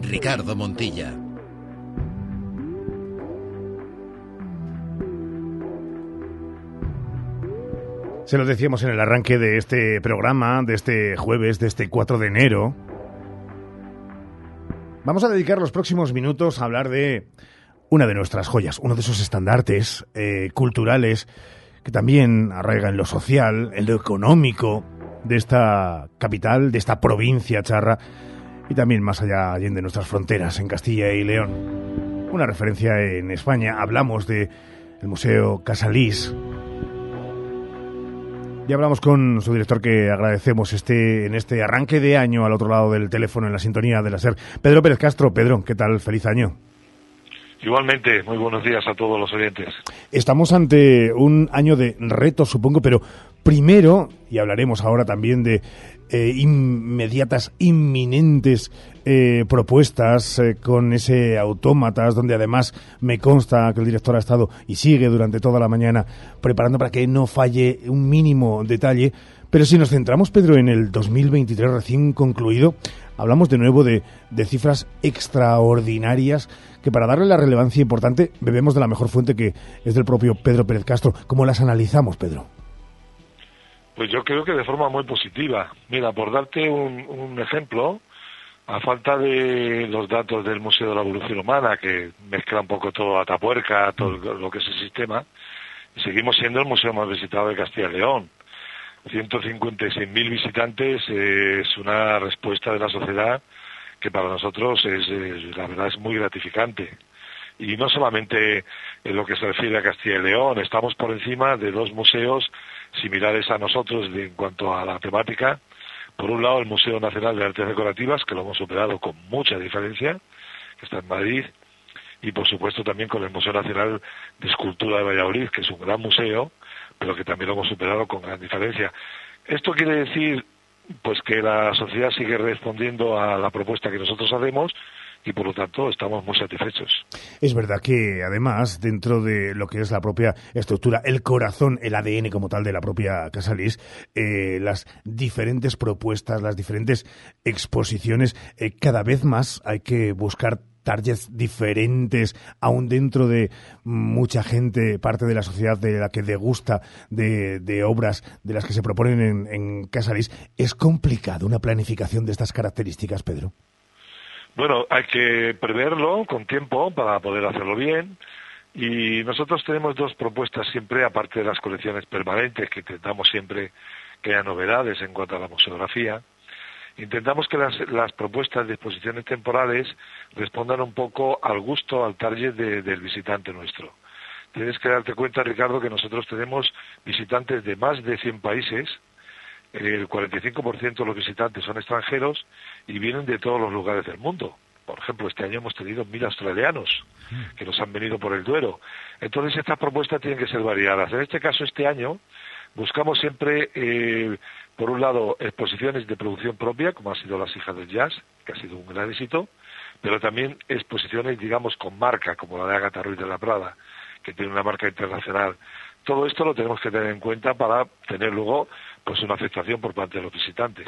Ricardo Montilla. Se lo decíamos en el arranque de este programa, de este jueves, de este 4 de enero. Vamos a dedicar los próximos minutos a hablar de una de nuestras joyas, uno de esos estandartes eh, culturales que también arraiga en lo social, en lo económico de esta capital, de esta provincia charra y también más allá de nuestras fronteras, en Castilla y León. Una referencia en España, hablamos de el Museo Casalís. Y hablamos con su director que agradecemos este, en este arranque de año al otro lado del teléfono en la sintonía de la SER. Pedro Pérez Castro. Pedro, ¿qué tal? Feliz año. Igualmente, muy buenos días a todos los oyentes. Estamos ante un año de retos, supongo, pero primero, y hablaremos ahora también de eh, inmediatas, inminentes eh, propuestas eh, con ese autómatas, donde además me consta que el director ha estado y sigue durante toda la mañana preparando para que no falle un mínimo detalle. Pero si nos centramos, Pedro, en el 2023 recién concluido, hablamos de nuevo de, de cifras extraordinarias que para darle la relevancia importante bebemos de la mejor fuente que es del propio Pedro Pérez Castro. ¿Cómo las analizamos, Pedro? Pues yo creo que de forma muy positiva. Mira, por darte un, ejemplo, a falta de los datos del Museo de la Evolución Humana, que mezcla un poco todo a tapuerca, todo lo que es el sistema, seguimos siendo el museo más visitado de Castilla y León. 156.000 visitantes es una respuesta de la sociedad que para nosotros es, la verdad es muy gratificante. Y no solamente en lo que se refiere a Castilla y León, estamos por encima de dos museos similares a nosotros en cuanto a la temática. Por un lado, el Museo Nacional de Artes Decorativas, que lo hemos superado con mucha diferencia, que está en Madrid, y por supuesto también con el Museo Nacional de Escultura de Valladolid, que es un gran museo, pero que también lo hemos superado con gran diferencia. Esto quiere decir pues que la sociedad sigue respondiendo a la propuesta que nosotros hacemos y por lo tanto estamos muy satisfechos. Es verdad que además dentro de lo que es la propia estructura, el corazón, el ADN como tal de la propia Casa Lis, eh, las diferentes propuestas, las diferentes exposiciones, eh, cada vez más hay que buscar targets diferentes, aún dentro de mucha gente, parte de la sociedad de la que degusta de, de obras de las que se proponen en, en Casalis, ¿es complicado una planificación de estas características, Pedro? Bueno, hay que preverlo con tiempo para poder hacerlo bien. Y nosotros tenemos dos propuestas siempre, aparte de las colecciones permanentes, que intentamos siempre que haya novedades en cuanto a la museografía. Intentamos que las, las propuestas de exposiciones temporales respondan un poco al gusto, al target de- del visitante nuestro. Tienes que darte cuenta, Ricardo, que nosotros tenemos visitantes de más de 100 países, el 45% de los visitantes son extranjeros y vienen de todos los lugares del mundo. Por ejemplo, este año hemos tenido mil australianos que nos han venido por el Duero. Entonces, estas propuestas tienen que ser variadas. En este caso, este año, buscamos siempre, eh, por un lado, exposiciones de producción propia, como ha sido Las Hijas del Jazz, que ha sido un gran éxito, pero también exposiciones, digamos, con marca, como la de Agatha Ruiz de la Prada, que tiene una marca internacional. Todo esto lo tenemos que tener en cuenta para tener luego pues una aceptación por parte de los visitantes.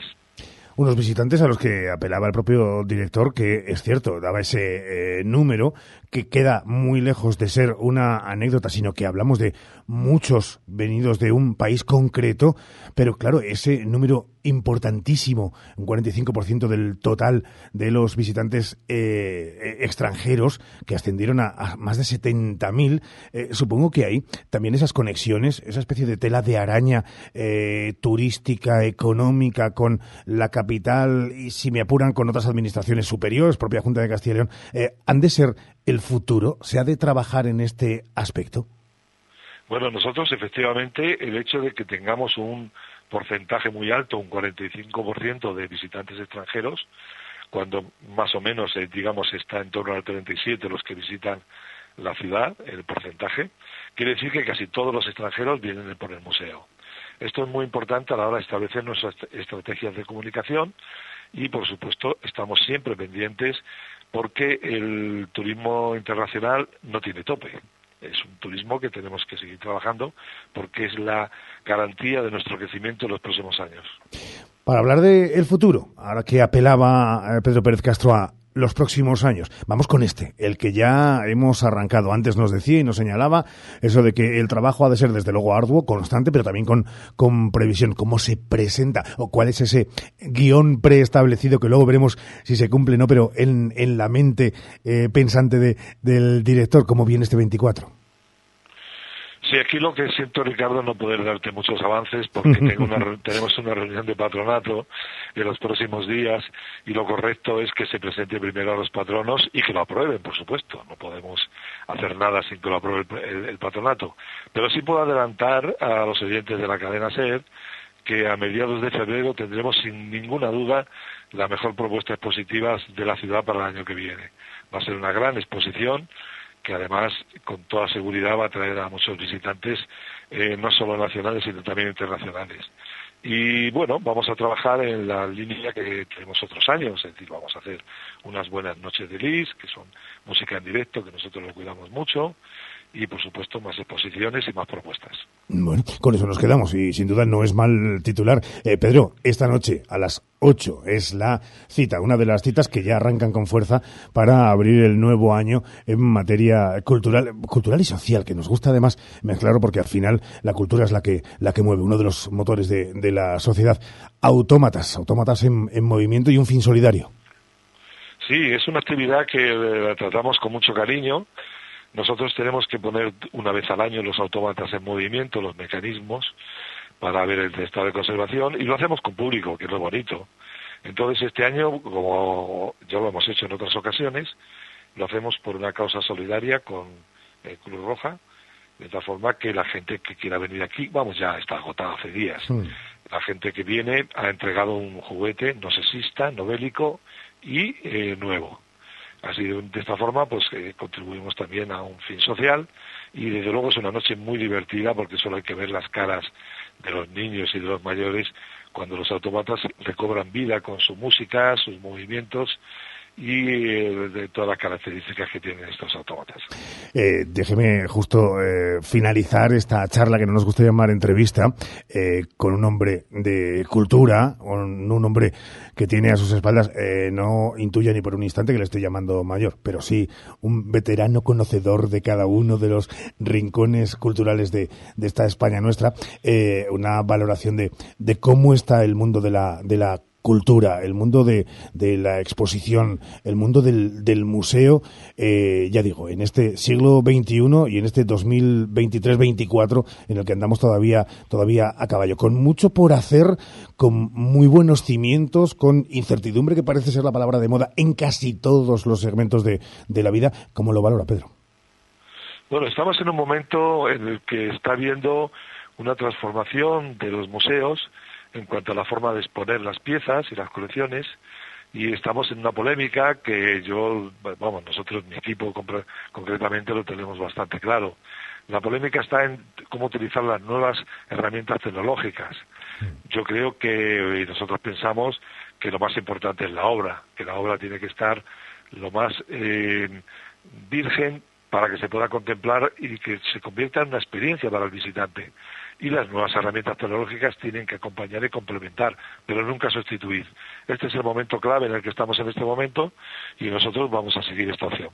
unos visitantes a los que apelaba el propio director, que es cierto, daba ese eh, número que queda muy lejos de ser una anécdota, sino que hablamos de muchos venidos de un país concreto, pero claro, ese número importantísimo, un 45% del total de los visitantes eh, eh, extranjeros que ascendieron a, más de 70.000, eh, supongo que hay también esas conexiones, esa especie de tela de araña eh, turística, económica con la capital y si me apuran con otras administraciones superiores, propia Junta de Castilla y León, han de ser el futuro, se ha de trabajar en este aspecto. Bueno, nosotros efectivamente el hecho de que tengamos un porcentaje muy alto, un 45% de visitantes extranjeros, cuando más o menos, eh, digamos, está en torno al 37 los que visitan la ciudad, el porcentaje, quiere decir que casi todos los extranjeros vienen por el museo. Esto es muy importante a la hora de establecer nuestras estrategias de comunicación y, por supuesto, estamos siempre pendientes porque el turismo internacional no tiene tope. Es un turismo que tenemos que seguir trabajando porque es la garantía de nuestro crecimiento en los próximos años. Para hablar del futuro, ahora que apelaba eh, Pedro Pérez Castro a los próximos años. Vamos con este, el que ya hemos arrancado. Antes nos decía y nos señalaba eso de que el trabajo ha de ser desde luego arduo, constante, pero también con, con previsión. ¿Cómo se presenta o cuál es ese guion preestablecido que luego veremos si se cumple o no, pero en, en la mente eh, pensante de, del director, cómo viene este 24? Sí, aquí lo que siento, Ricardo, no poder darte muchos avances porque tengo una [LAUGHS] tenemos una reunión de patronato en los próximos días y lo correcto es que se presente primero a los patronos y que lo aprueben, por supuesto. No podemos hacer nada sin que lo apruebe el, el- el patronato. Pero sí puedo adelantar a los oyentes de la cadena SER que a mediados de febrero tendremos sin ninguna duda la mejor propuesta expositiva de la ciudad para el año que viene. Va a ser una gran exposición que además con toda seguridad va a traer a muchos visitantes, eh, no solo nacionales, sino también internacionales. Y bueno, vamos a trabajar en la línea que tenemos otros años, es decir, vamos a hacer unas buenas noches de Lis, que son música en directo, que nosotros lo cuidamos mucho, y por supuesto más exposiciones y más propuestas. Bueno, con eso nos quedamos y sin duda no es mal titular. Eh, Pedro, esta noche a las 8 es la cita, una de las citas que ya arrancan con fuerza para abrir el nuevo año en materia cultural, cultural y social, que nos gusta además mezclarlo porque al final la cultura es la que, la que mueve, uno de los motores de, de la sociedad. Autómatas, autómatas en, en movimiento y un fin solidario. Sí, es una actividad que eh, tratamos con mucho cariño. Nosotros tenemos que poner una vez al año los autómatas en movimiento, los mecanismos, para ver el estado de conservación y lo hacemos con público, que es lo bonito. Entonces este año, como ya lo hemos hecho en otras ocasiones, lo hacemos por una causa solidaria con eh, Cruz Roja, de tal forma que la gente que quiera venir aquí, vamos, ya está agotado hace días. La gente que viene ha entregado un juguete no sexista, no bélico y eh, nuevo. Así de, esta forma, pues contribuimos también a un fin social y desde luego es una noche muy divertida porque solo hay que ver las caras de los niños y de los mayores cuando los autómatas recobran vida con su música, sus movimientos y eh, de todas las características que tienen estos autómatas. Eh, déjeme justo eh, finalizar esta charla que no nos gusta llamar entrevista eh, con un hombre de cultura, con un hombre que tiene a sus espaldas, eh, no intuya ni por un instante que le estoy llamando mayor, pero sí un veterano conocedor de cada uno de los rincones culturales de, de esta España nuestra, eh, una valoración de, de cómo está el mundo de la, de la cultura, el mundo de, de la exposición, el mundo del, del museo, eh, ya digo, en este siglo XXI y en este 2023-24 en el que andamos todavía, todavía a caballo, con mucho por hacer, con muy buenos cimientos, con incertidumbre que parece ser la palabra de moda en casi todos los segmentos de, de la vida. ¿Cómo lo valora, Pedro? Bueno, estamos en un momento en el que está habiendo una transformación de los museos en cuanto a la forma de exponer las piezas y las colecciones y estamos en una polémica que yo, vamos, nosotros, mi equipo concretamente lo tenemos bastante claro. La polémica está en cómo utilizar las nuevas herramientas tecnológicas. Yo creo que nosotros pensamos que lo más importante es la obra, que la obra tiene que estar lo más eh, virgen para que se pueda contemplar y que se convierta en una experiencia para el visitante y las nuevas herramientas tecnológicas tienen que acompañar y complementar, pero nunca sustituir. Este es el momento clave en el que estamos en este momento y nosotros vamos a seguir esta opción.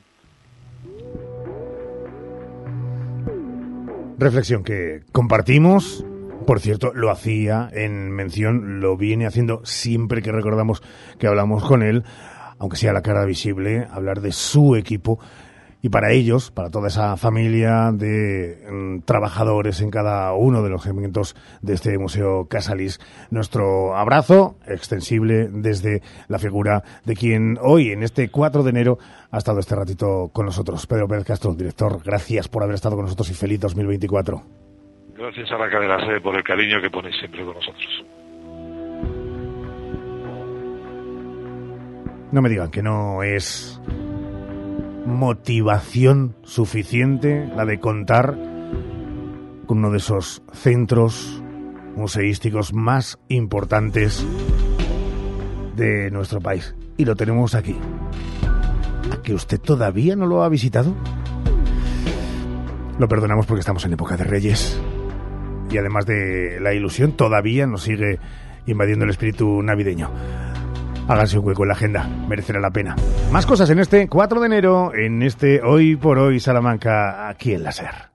Reflexión que compartimos. Por cierto, lo hacía en mención, lo viene haciendo siempre que recordamos que hablamos con él, aunque sea la cara visible, hablar de su equipo y para ellos, para toda esa familia de mm, trabajadores en cada uno de los segmentos de este Museo Casalis, nuestro abrazo extensible desde la figura de quien hoy, en este 4 de enero, ha estado este ratito con nosotros. Pedro Pérez Castro, director, gracias por haber estado con nosotros y feliz 2024. Gracias a la cadena C por el cariño que ponéis siempre con nosotros. No me digan que no es motivación suficiente la de contar con uno de esos centros museísticos más importantes de nuestro país. Y lo tenemos aquí. ¿A que usted todavía no lo ha visitado? Lo perdonamos porque estamos en época de Reyes. Y además de la ilusión, todavía nos sigue invadiendo el espíritu navideño. Háganse un hueco en la agenda, merecerá la pena. Más cosas en este 4 de enero, en este Hoy por Hoy Salamanca, aquí en la SER.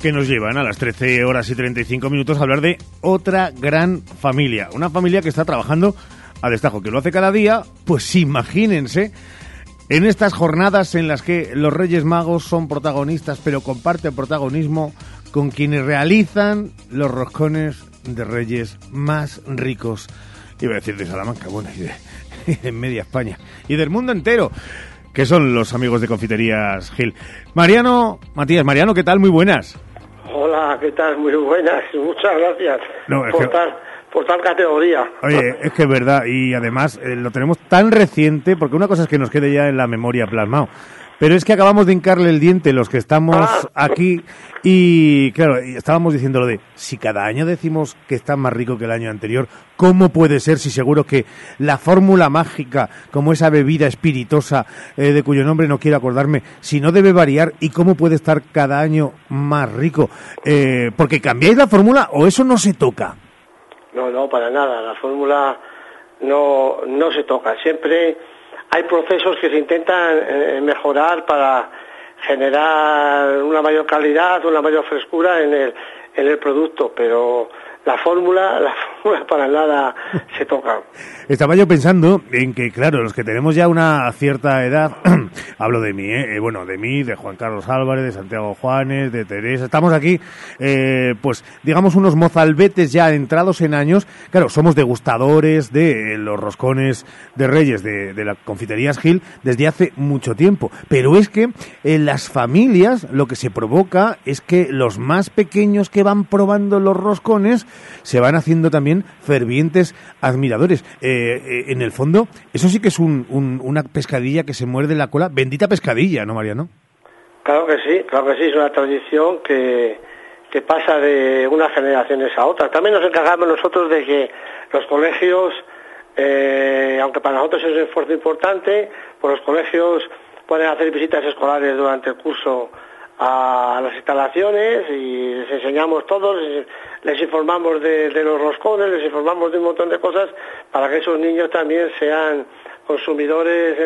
que nos llevan a las 13 horas y 35 minutos a hablar de otra gran familia. Una familia que está trabajando a destajo, que lo hace cada día, pues imagínense en estas jornadas en las que los Reyes Magos son protagonistas, pero comparten protagonismo con quienes realizan los roscones de Reyes más ricos, iba a decir de Salamanca, bueno, y de, [LAUGHS] y de media España, y del mundo entero, que son los amigos de Confiterías Gil. Mariano, Matías, Mariano, ¿qué tal? Muy buenas. Hola, ¿qué tal? Muy buenas, muchas gracias No, es por, que- tal, por tal categoría. Oye, es que es verdad, y además eh, lo tenemos tan reciente, porque una cosa es que nos quede ya en la memoria plasmado, pero es que acabamos de hincarle el diente los que estamos aquí y, claro, estábamos diciendo lo de, si cada año decimos que está más rico que el año anterior, ¿cómo puede ser si seguro que la fórmula mágica, como esa bebida espiritosa eh, de cuyo nombre no quiero acordarme, si no debe variar y cómo puede estar cada año más rico? Eh, porque cambiáis la fórmula o eso no se toca. No, no, para nada. La fórmula no, no se toca. Siempre hay procesos que se intentan eh, mejorar para generar una mayor calidad, una mayor frescura en el, en el producto, pero la fórmula, la fórmula para nada se toca. [LAUGHS] Estaba yo pensando en que, claro, los que tenemos ya una cierta edad, [CLEARS THROAT] hablo de mí, ¿eh? Eh, bueno, de mí, de Juan Carlos Álvarez, de Santiago Juanes, de Teresa, estamos aquí, eh, pues, digamos, unos mozalbetes ya entrados en años, claro, somos degustadores de eh, los roscones de Reyes de, de la Confiterías Gil desde hace mucho tiempo, pero es que en las familias lo que se provoca es que los más pequeños que van probando los roscones se van haciendo también fervientes admiradores. Eh, eh, en el fondo, eso sí que es un- un- una pescadilla que se muerde la cola. Bendita pescadilla, ¿no, Mariano? Claro que sí, claro que sí, es una tradición que, que pasa de unas generaciones a otras. También nos encargamos nosotros de que los colegios, eh, aunque para nosotros es un esfuerzo importante, pues los colegios pueden hacer visitas escolares durante el curso a las instalaciones y les enseñamos todos, les, informamos de, de los roscones, les informamos de un montón de cosas para que esos niños también sean consumidores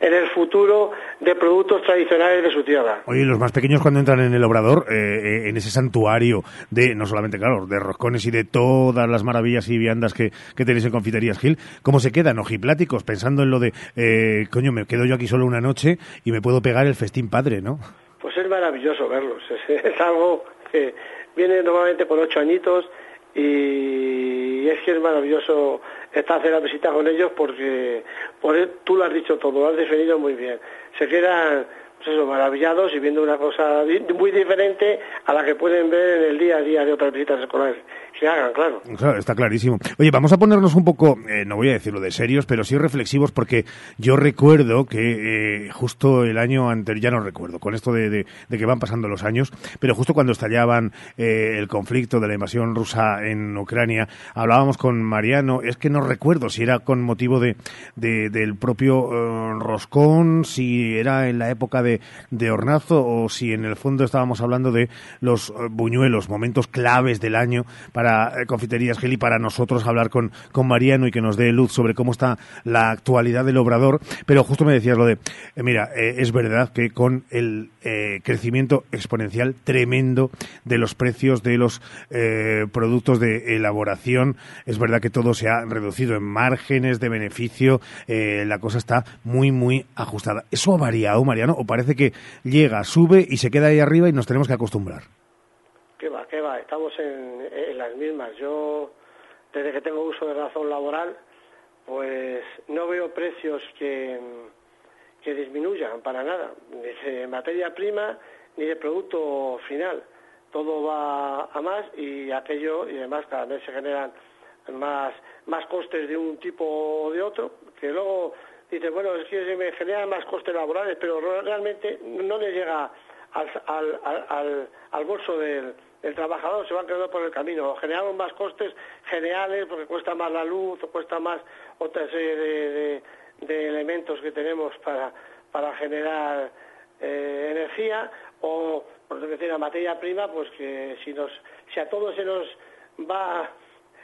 en el futuro de productos tradicionales de su tierra. Oye, los más pequeños cuando entran en el obrador, eh, eh, en ese santuario de, no solamente, claro, de roscones y de todas las maravillas y viandas que, que tenéis en Confiterías Gil, ¿cómo se quedan ojipláticos pensando en lo de, eh, coño, me quedo yo aquí solo una noche y me puedo pegar el festín padre, ¿no? Pues es maravilloso verlos, [LAUGHS] es, algo que viene normalmente con ocho añitos y es que es maravilloso estar hacer la visita con ellos porque por él- tú lo has dicho todo, lo has definido muy bien. Se quedan pues maravillados y viendo una cosa muy diferente a la que pueden ver en el día a día de otras visitas escolares que hagan, claro. Claro, está clarísimo. Oye, vamos a ponernos un poco, eh, no voy a decirlo de serios, pero sí reflexivos, porque yo recuerdo que eh, justo el año anterior, ya no recuerdo, con esto de, de- que van pasando los años, pero justo cuando estallaban eh, el conflicto de la invasión rusa en Ucrania, hablábamos con Mariano, es que no recuerdo si era con motivo de, de- del propio eh, roscón, si era en la época de, de hornazo o si en el fondo estábamos hablando de los eh, buñuelos, momentos claves del año para eh, Confiterías para nosotros hablar con, con Mariano y que nos dé luz sobre cómo está la actualidad del obrador. Pero justo me decías lo de, eh, mira, eh, es verdad que con el eh, crecimiento exponencial tremendo de los precios de los productos de elaboración, es verdad que todo se ha reducido en márgenes de beneficio, la cosa está muy, muy ajustada. ¿Eso ha variado, Mariano? ¿O parece que llega, sube y se queda ahí arriba y nos tenemos que acostumbrar? ¿Qué va, qué va? Estamos en las mismas. Yo, desde que tengo uso de razón laboral, pues no veo precios que, que disminuyan para nada, ni de materia prima ni de producto final. Todo va a más y aquello, y además cada vez se generan más, más costes de un tipo o de otro, que luego dice, bueno, es que se me generan más costes laborales, pero realmente no le llega al, al, al, al bolso del, del trabajador, se van quedando por el camino. Generamos más costes generales porque cuesta más la luz o cuesta más otra serie de, elementos que tenemos para, para generar eh, energía o, por decir, la materia prima, pues que si, si a todos se nos va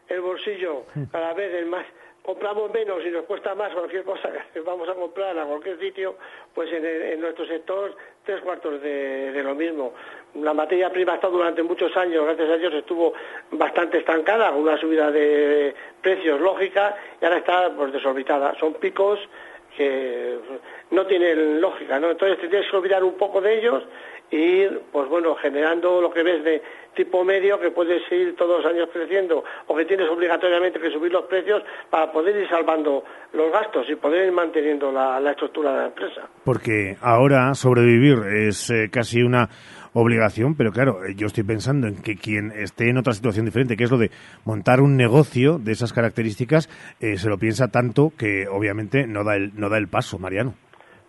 el bolsillo cada vez es más compramos menos y nos cuesta más cualquier cosa que vamos a comprar a cualquier sitio, pues en, nuestro sector tres cuartos de, lo mismo. La materia prima ha estado durante muchos años, gracias a Dios, estuvo bastante estancada, con una subida de precios lógica y ahora está pues desorbitada. Son picos que no tienen lógica, ¿no? Entonces tienes que olvidar un poco de ellos ir, pues bueno, generando lo que ves de tipo medio que puedes ir todos los años creciendo o que tienes obligatoriamente que subir los precios para poder ir salvando los gastos y poder ir manteniendo la, estructura de la empresa. Porque ahora sobrevivir es eh, casi una obligación, pero claro, eh, yo estoy pensando en que quien esté en otra situación diferente, que es lo de montar un negocio de esas características, eh, se lo piensa tanto que obviamente no da el, no da el paso, Mariano.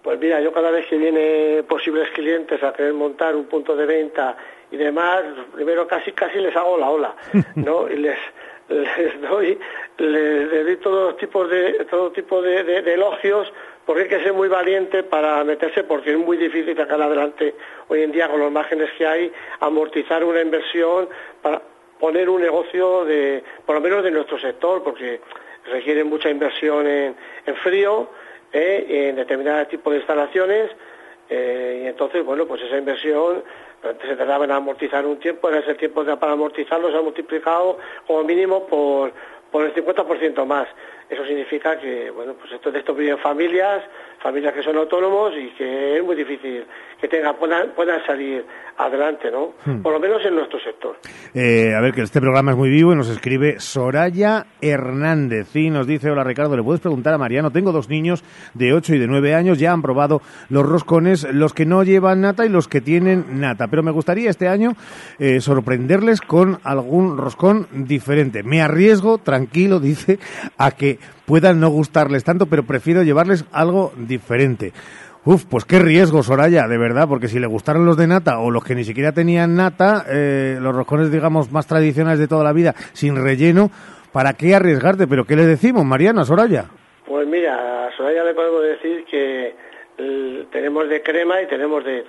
Pues mira, yo cada vez que vienen posibles clientes a querer montar un punto de venta y demás, primero casi casi les hago la ola, [LAUGHS] ¿no? Y les, les doy les, les doy todos tipos de todo tipo de, de- de elogios porque hay que ser muy valiente para meterse porque es muy difícil sacar adelante hoy en día con los márgenes que hay amortizar una inversión para poner un negocio de por lo menos de nuestro sector porque requiere mucha inversión en, en frío eh, en determinados tipos de instalaciones eh, y entonces, bueno, pues esa inversión se tardaba en amortizar un tiempo, en ese tiempo para amortizarlo se ha multiplicado como mínimo por, por el 50% más. Eso significa que, bueno, pues esto, de esto viven familias, familias que son autónomos y que es muy difícil que tengan, puedan, puedan salir adelante, ¿no? Hmm. Por lo menos en nuestro sector. Eh, a ver, que este programa es muy vivo y nos escribe Soraya Hernández y nos dice, hola Ricardo, le puedes preguntar a Mariano, tengo dos niños de 8 y de 9 años, ya han probado los roscones, los que no llevan nata y los que tienen nata, pero me gustaría este año eh, sorprenderles con algún roscón diferente. Me arriesgo, tranquilo, [LAUGHS] dice, a que puedan no gustarles tanto, pero prefiero llevarles algo diferente. Uf, pues qué riesgo, Soraya, de verdad, porque si le gustaron los de nata o los que ni siquiera tenían nata, eh, los roscones, digamos, más tradicionales de toda la vida, sin relleno, ¿para qué arriesgarte? Pero ¿qué le decimos, Mariana, Soraya? Pues mira, a Soraya le podemos decir que eh, tenemos de crema y tenemos de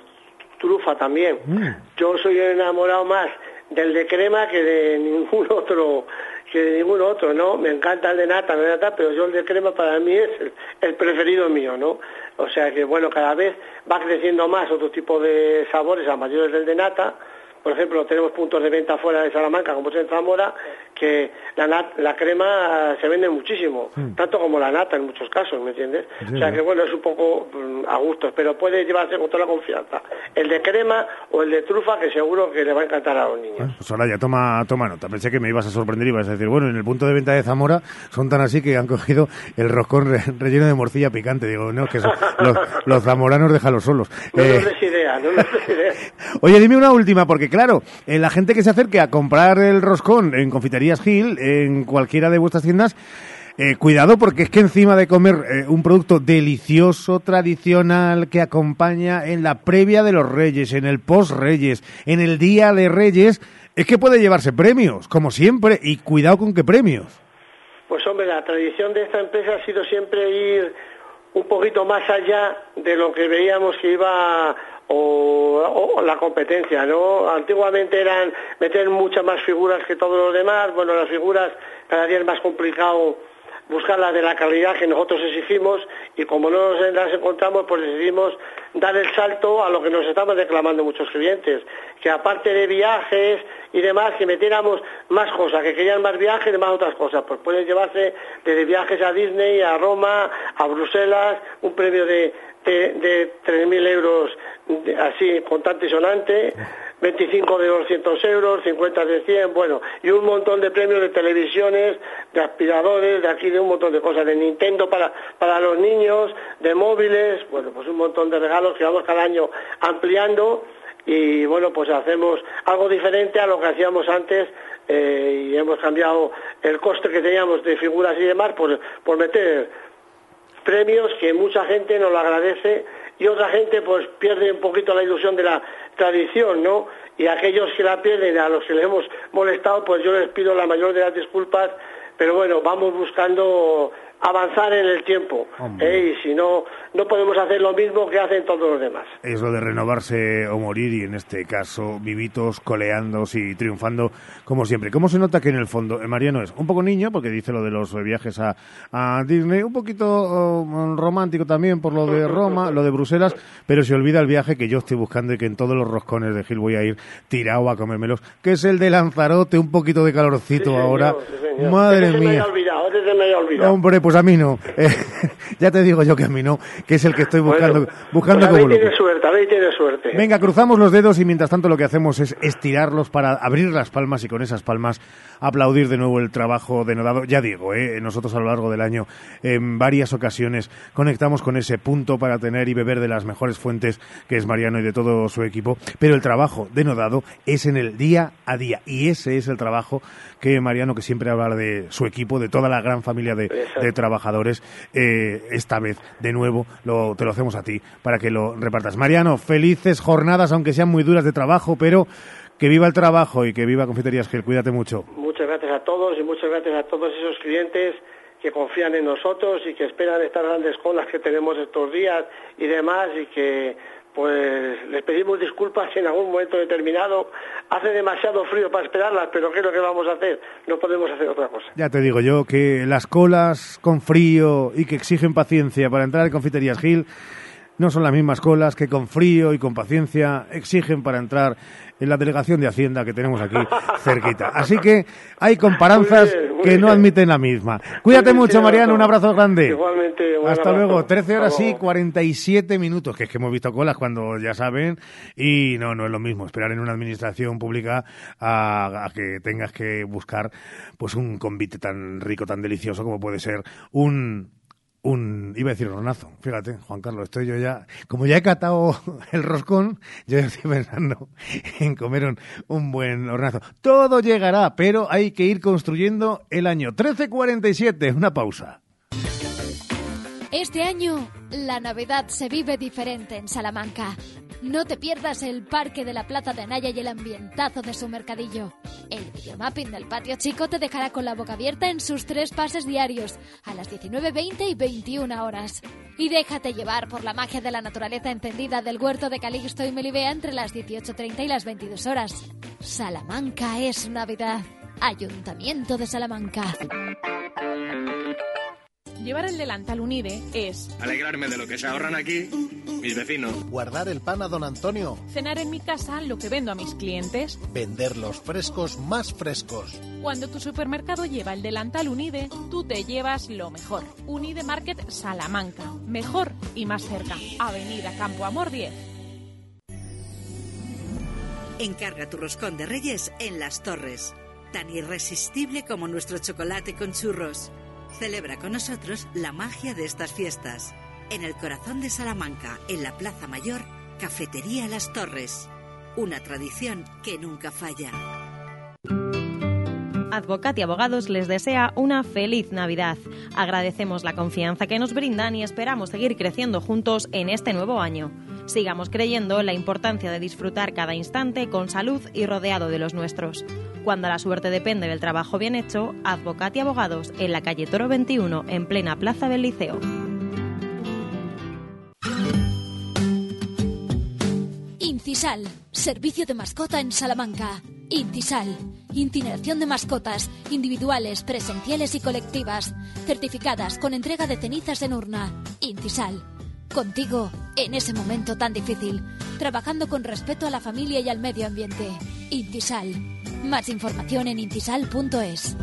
trufa también. Mm. Yo soy enamorado más del de crema que de ningún [LAUGHS] otro que de ningún otro, ¿no? Me encanta el de nata, de nata, pero yo el de crema para mí es el, el preferido mío, ¿no? O sea que, bueno, cada vez va creciendo más otro tipo de sabores a mayores del de nata. Por ejemplo, tenemos puntos de venta fuera de Salamanca, como es en Zamora, que la, nat- la crema se vende muchísimo, tanto como la nata en muchos casos, ¿me entiendes? Sí, o sea que, bueno, es un poco mm, a gustos, pero puede llevarse con toda la confianza. El de crema o el de trufa, que seguro que le va a encantar a los niños. Pues Soraya, toma, toma nota. Pensé que me ibas a sorprender y ibas a decir, bueno, en el punto de venta de Zamora son tan así que han cogido el roscón re- relleno de morcilla picante. Digo, no, que son los, los zamoranos déjalos solos. No Eh, nos des idea, no nos des idea. [LAUGHS] Oye, dime una última, porque claro, eh, la gente que se acerque a comprar el roscón en Confiterías Gil, en cualquiera de vuestras tiendas, eh, cuidado porque es que encima de comer eh, un producto delicioso, tradicional, que acompaña en la previa de los Reyes, en el post-Reyes, en el Día de Reyes, es que puede llevarse premios, como siempre, y cuidado con qué premios. Pues hombre, la tradición de esta empresa ha sido siempre ir un poquito más allá de lo que veíamos que iba o, la competencia, ¿no? Antiguamente eran meter muchas más figuras que todos los demás, bueno, las figuras cada día es más complicado buscarlas de la calidad que nosotros exigimos y como no nos las encontramos, pues decidimos dar el salto a lo que nos estaban reclamando muchos clientes, que aparte de viajes y demás, que metiéramos más cosas, que querían más viajes y más otras cosas, pues pueden llevarse desde viajes a Disney, a Roma, a Bruselas, un premio de, de, de 3.000 euros de- así contante y sonante, 25 de 200 euros, 50 de 100, bueno, y un montón de premios de televisiones, de aspiradores, de aquí, de un montón de cosas, de Nintendo para, para los niños, de móviles, bueno, pues un montón de regalos que vamos cada año ampliando y bueno, pues hacemos algo diferente a lo que hacíamos antes eh, y hemos cambiado el coste que teníamos de figuras y demás por, por meter premios que mucha gente nos lo agradece y otra gente pues pierde un poquito la ilusión de la tradición, ¿no? Y aquellos que la pierden, a los que les hemos molestado, pues yo les pido la mayor de las disculpas, pero bueno, vamos buscando avanzar en el tiempo, ¿eh? y si no, no podemos hacer lo mismo que hacen todos los demás. Es lo de renovarse o morir y en este caso vivitos, coleándose y triunfando como siempre. ¿Cómo se nota que en el fondo eh, Mariano es un poco niño porque dice lo de los viajes a, a Disney, un poquito oh, romántico también por lo de Roma, lo de Bruselas, pero se olvida el viaje que yo estoy buscando y que en todos los roscones de Gil voy a ir tirado a comérmelos, que es el de Lanzarote, un poquito de calorcito Sí, ahora. señor, sí, señor. Madre se me mía. había olvidado, me había olvidado. Hombre, pues a mí no. Eh, [LAUGHS] ya te digo yo que a mí no, que es el que estoy buscando, Bueno, buscando pues a como tiene suerte, a ver, tiene suerte. Venga, cruzamos los dedos y mientras tanto lo que hacemos es estirarlos para abrir las palmas y con esas palmas aplaudir de nuevo el trabajo denodado. Ya digo, ¿eh? nosotros a lo largo del año en varias ocasiones conectamos con ese punto para tener y beber de las mejores fuentes que es Mariano y de todo su equipo, pero el trabajo denodado es en el día a día y ese es el trabajo que Mariano, que siempre habla de su equipo, de toda la gran familia de, de trabajadores, eh, esta vez de nuevo lo, te lo hacemos a ti para que lo repartas. Mariano, felices jornadas, aunque sean muy duras de trabajo, pero que viva el trabajo y que viva Confiterías Gel. Cuídate mucho. Muchas gracias a todos y muchas gracias a todos esos clientes que confían en nosotros y que esperan estas grandes colas que tenemos estos días y demás y que pues les pedimos disculpas en algún momento determinado hace demasiado frío para esperarlas, pero ¿qué es lo que vamos a hacer? No podemos hacer otra cosa. Ya te digo yo que las colas con frío y que exigen paciencia para entrar en Confiterías Gil no son las mismas colas que con frío y con paciencia exigen para entrar en la delegación de Hacienda que tenemos aquí cerquita. Así que hay comparanzas Muy bien, muy que no admiten la misma. Cuídate bien, mucho, Mariano. Un abrazo grande. Igualmente, un Hasta abrazo. luego. 13 horas y luego. 47 minutos, que es que hemos visto colas cuando ya saben. Y no, no es lo mismo esperar en una administración pública a, a que tengas que buscar pues un convite tan rico, tan delicioso como puede ser un un, iba a decir hornazo, fíjate, Juan Carlos, estoy yo ya, como ya he catado [LAUGHS] el roscón, yo estoy [LAUGHS] pensando en comer un, un buen hornazo. Todo llegará, pero hay que ir construyendo el año 1347, una pausa. Este año La Navidad se vive diferente en Salamanca. No te pierdas el parque de la Plaza de Anaya y el ambientazo de su mercadillo. El videomapping del patio chico te dejará con la boca abierta en sus tres pases diarios, a las 19.20 y 21 horas. Y déjate llevar por la magia de la naturaleza encendida del huerto de Calixto y Melibea entre las 18.30 y las 22 horas. Salamanca es Navidad. Ayuntamiento de Salamanca. Llevar el delantal Unide es Alegrarme de lo que se ahorran aquí mis vecinos. Guardar el pan a don Antonio. cenar en mi casa lo que vendo a mis clientes. Vender los frescos más frescos. Cuando tu supermercado lleva el delantal Unide, tú te llevas lo mejor. Unide Market Salamanca. Mejor y más cerca. Avenida Campo Amor 10. Encarga tu roscón de Reyes en Las Torres. Tan irresistible como nuestro chocolate con churros. Celebra con nosotros la magia de estas fiestas. En el corazón de Salamanca, en la Plaza Mayor, Cafetería Las Torres. Una tradición que nunca falla. Advocat y Abogados les desea una feliz Navidad. Agradecemos la confianza que nos brindan y esperamos seguir creciendo juntos en este nuevo año. Sigamos creyendo en la importancia de disfrutar cada instante con salud y rodeado de los nuestros. Cuando la suerte depende del trabajo bien hecho, Advocat y Abogados en la calle Toro 21, en plena plaza del Liceo. Incisal, servicio de mascota en Salamanca. Incisal, incineración de mascotas, individuales, presenciales y colectivas, certificadas con entrega de cenizas en urna. Incisal, contigo en ese momento tan difícil, trabajando con respeto a la familia y al medio ambiente. Intisal, más información en intisal.es.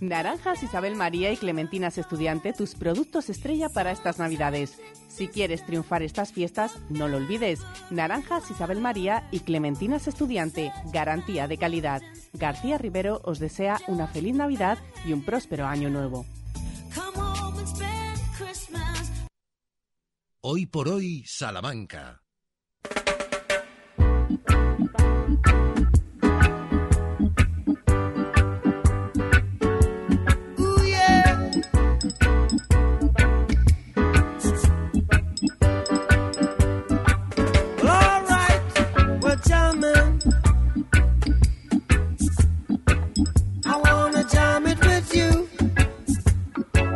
Naranjas Isabel María y Clementinas Estudiante, tus productos estrella para estas Navidades. Si quieres triunfar estas fiestas, no lo olvides. Naranjas Isabel María y Clementinas Estudiante, garantía de calidad. García Rivero os desea una feliz Navidad y un próspero año nuevo. Hoy por hoy, Salamanca.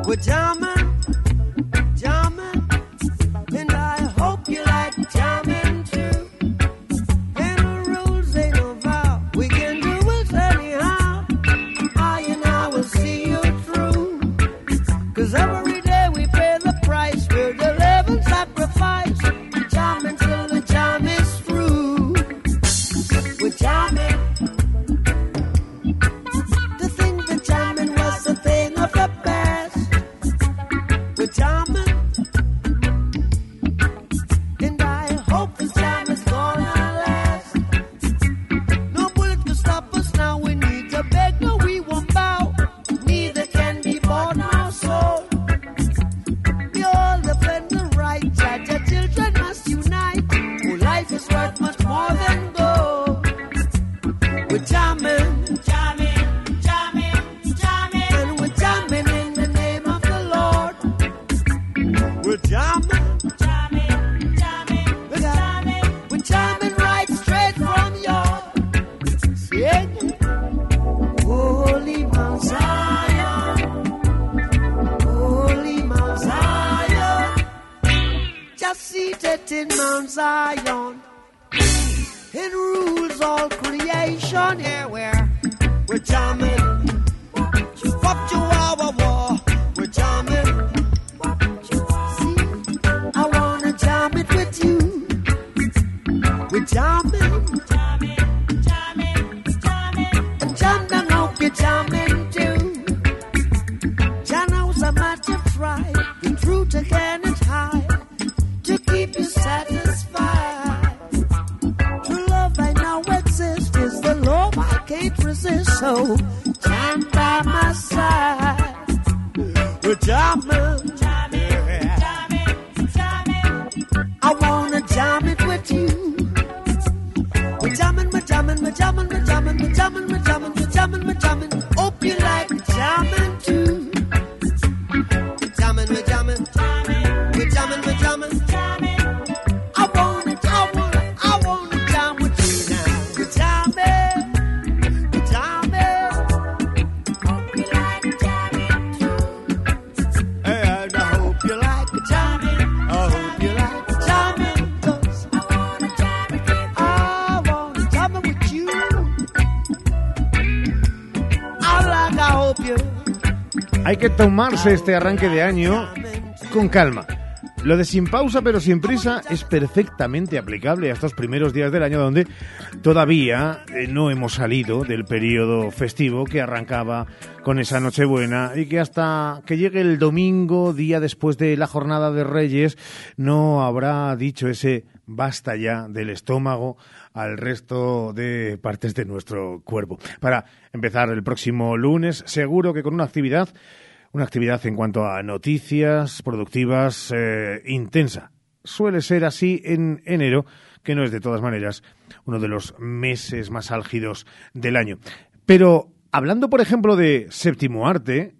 We're down seated in Mount Zion, it rules all creation. Here we're we're jamming, Wop chihuahua know, time by my side. Well, jam it. I wanna jam it with you. We're jamming, we're jamming, we're jamming, we're jamming, we're jamming. Tomarse este arranque de año con calma. Lo de sin pausa pero sin prisa es perfectamente aplicable a estos primeros días del año donde todavía eh, no hemos salido del periodo festivo que arrancaba con esa Nochebuena y que hasta que llegue el domingo, día después de la jornada de Reyes, no habrá dicho ese basta ya del estómago al resto de partes de nuestro cuerpo. Para empezar el próximo lunes, seguro que con una actividad una actividad en cuanto a noticias productivas eh, intensa. Suele ser así en enero, que no es de todas maneras uno de los meses más álgidos del año. Pero hablando, por ejemplo, de séptimo arte,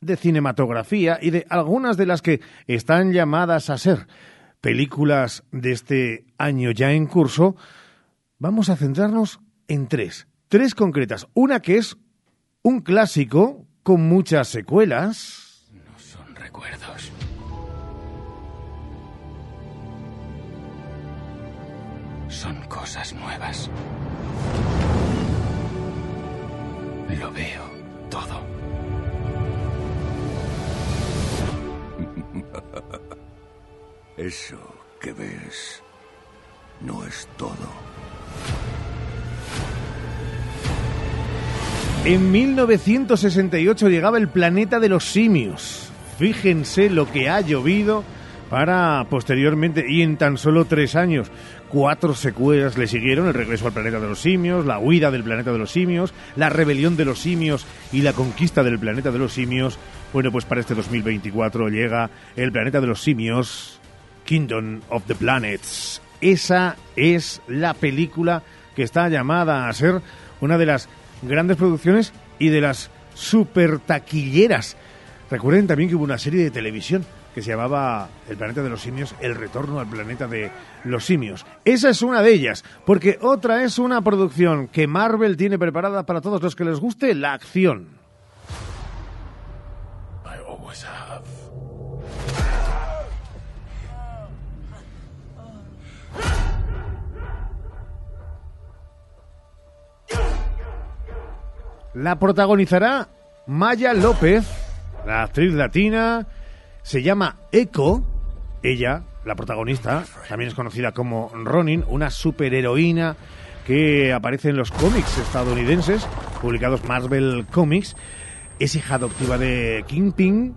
de cinematografía y de algunas de las que están llamadas a ser películas de este año ya en curso, vamos a centrarnos en tres. Tres concretas. Una que es un clásico, con muchas secuelas. No son recuerdos. Son cosas nuevas. Lo veo todo. Eso que ves no es todo. En 1968 llegaba el planeta de los simios. Fíjense lo que ha llovido para posteriormente, y en tan solo tres años, cuatro secuelas le siguieron, el regreso al planeta de los simios, la huida del planeta de los simios, la rebelión de los simios y la conquista del planeta de los simios. Bueno, pues para este 2024 llega el planeta de los simios, Kingdom of the Planets. Esa es la película que está llamada a ser una de las grandes producciones y de las super taquilleras. Recuerden también que hubo una serie de televisión que se llamaba El planeta de los simios, El retorno al planeta de los simios. Esa es una de ellas, porque otra es una producción que Marvel tiene preparada para todos los que les guste la acción. La protagonizará Maya López, la actriz latina, se llama Echo, ella, la protagonista, también es conocida como Ronin, una superheroína que aparece en los cómics estadounidenses, publicados Marvel Comics, es hija adoptiva de Kingpin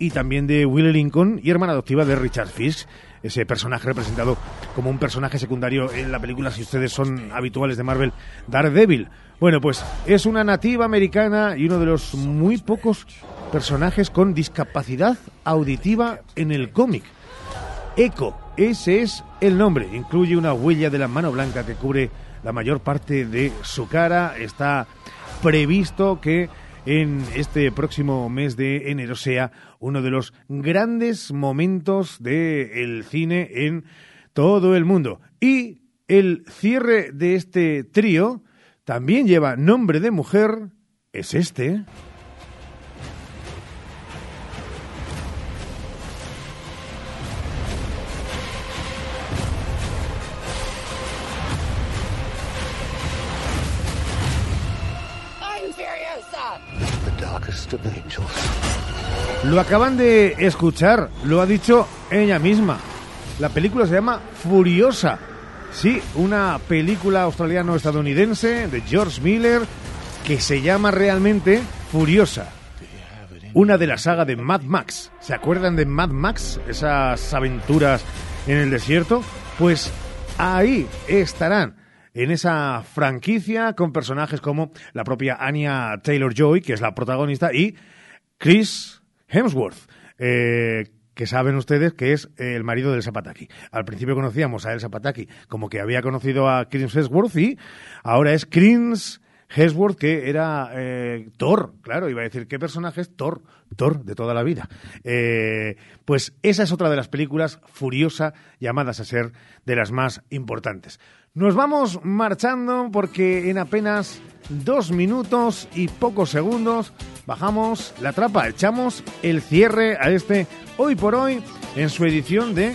y también de Will Lincoln y hermana adoptiva de Richard Fisk, ese personaje representado como un personaje secundario en la película, si ustedes son habituales de Marvel, Daredevil. Bueno, pues es una nativa americana y uno de los muy pocos personajes con discapacidad auditiva en el cómic. Echo, ese es el nombre. Incluye una huella de la mano blanca que cubre la mayor parte de su cara. Está previsto que en este próximo mes de enero sea uno de los grandes momentos del cine en todo el mundo. Y el cierre de este trío también lleva nombre de mujer, es este. Lo acaban de escuchar, lo ha dicho ella misma. La película se llama Furiosa. Sí, una película australiano-estadounidense de George Miller que se llama realmente Furiosa. Una de la saga de Mad Max. ¿Se acuerdan de Mad Max? Esas aventuras en el desierto. Pues ahí estarán en esa franquicia con personajes como la propia Anya Taylor Joy, que es la protagonista, y Chris Hemsworth, eh, que saben ustedes que es el marido del Zapataki. Al principio conocíamos a El Zapataki como que había conocido a Chris Hemsworth y ahora es Chris Hemsworth que era eh, Thor, claro, iba a decir, ¿qué personaje es Thor? Thor de toda la vida. Eh, pues esa es otra de las películas furiosa llamadas a ser de las más importantes. Nos vamos marchando porque en apenas dos minutos y pocos segundos bajamos la trapa, echamos el cierre a este hoy por hoy en su edición de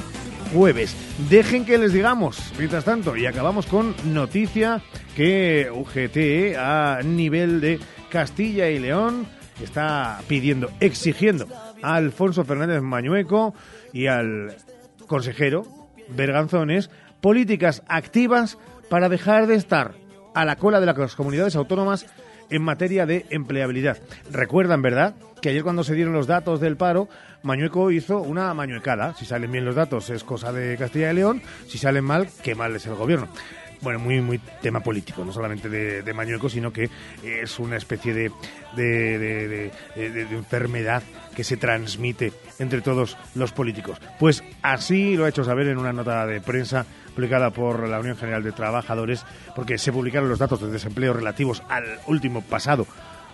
jueves. Dejen que les digamos, mientras tanto, y acabamos con noticia que UGT a nivel de Castilla y León está pidiendo, exigiendo a Alfonso Fernández Mañueco y al consejero Berganzones políticas activas para dejar de estar a la cola de las comunidades autónomas en materia de empleabilidad. Recuerdan, ¿verdad?, que ayer cuando se dieron los datos del paro, Mañueco hizo una mañuecada. Si salen bien los datos es cosa de Castilla y León, si salen mal, qué mal es el gobierno. Bueno, muy, muy tema político, no solamente de, de Mañueco, sino que es una especie de, de, de- enfermedad que se transmite entre todos los políticos. Pues así lo ha hecho saber en una nota de prensa publicada por la Unión General de Trabajadores, porque se publicaron los datos de desempleo relativos al último pasado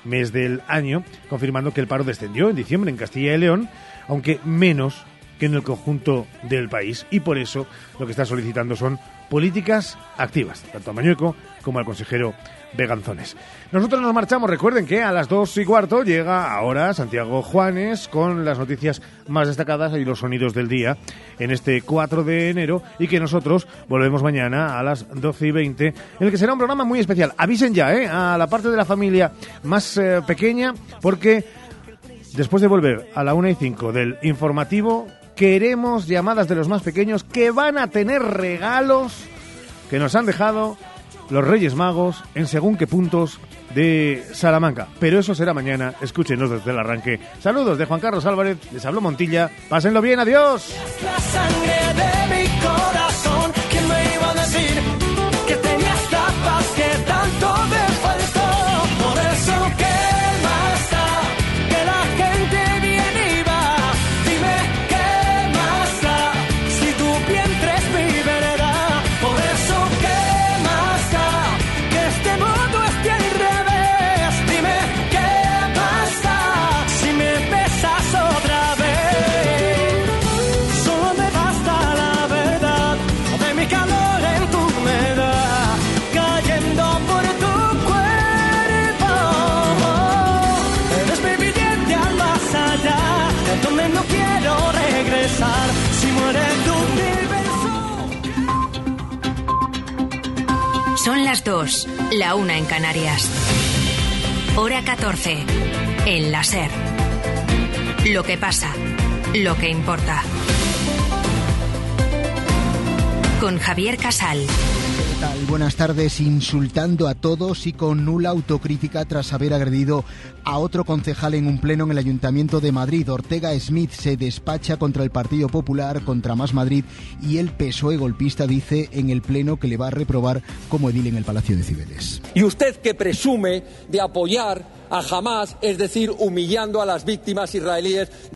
mes del año, confirmando que el paro descendió en diciembre en Castilla y León, aunque menos que en el conjunto del país. Y por eso lo que está solicitando son políticas activas, tanto a Mañueco como al consejero Nosotros nos marchamos, recuerden que a las dos y cuarto llega ahora Santiago Juanes con las noticias más destacadas y los sonidos del día en este 4 de enero y que nosotros volvemos mañana a las 12 y 20 en el que será un programa muy especial. Avisen ya ¿eh? a la parte de la familia más eh, pequeña porque después de volver a la 1 y 5 del informativo queremos llamadas de los más pequeños que van a tener regalos que nos han dejado los Reyes Magos en según qué puntos de Salamanca. Pero eso será mañana. Escúchenos desde el arranque. Saludos de Juan Carlos Álvarez. Les habló Montilla. Pásenlo bien. Adiós. Son las 2, la una en Canarias. Hora 14, en la SER. Lo que pasa, lo que importa. Con Javier Casal. Buenas tardes. Insultando a todos y con nula autocrítica tras haber agredido a otro concejal en un pleno en el Ayuntamiento de Madrid. Ortega Smith se despacha contra el Partido Popular, contra Más Madrid y el PSOE golpista dice en el pleno que le va a reprobar como edil en el Palacio de Cibeles. Y usted que presume de apoyar a Hamas, es decir, humillando a las víctimas israelíes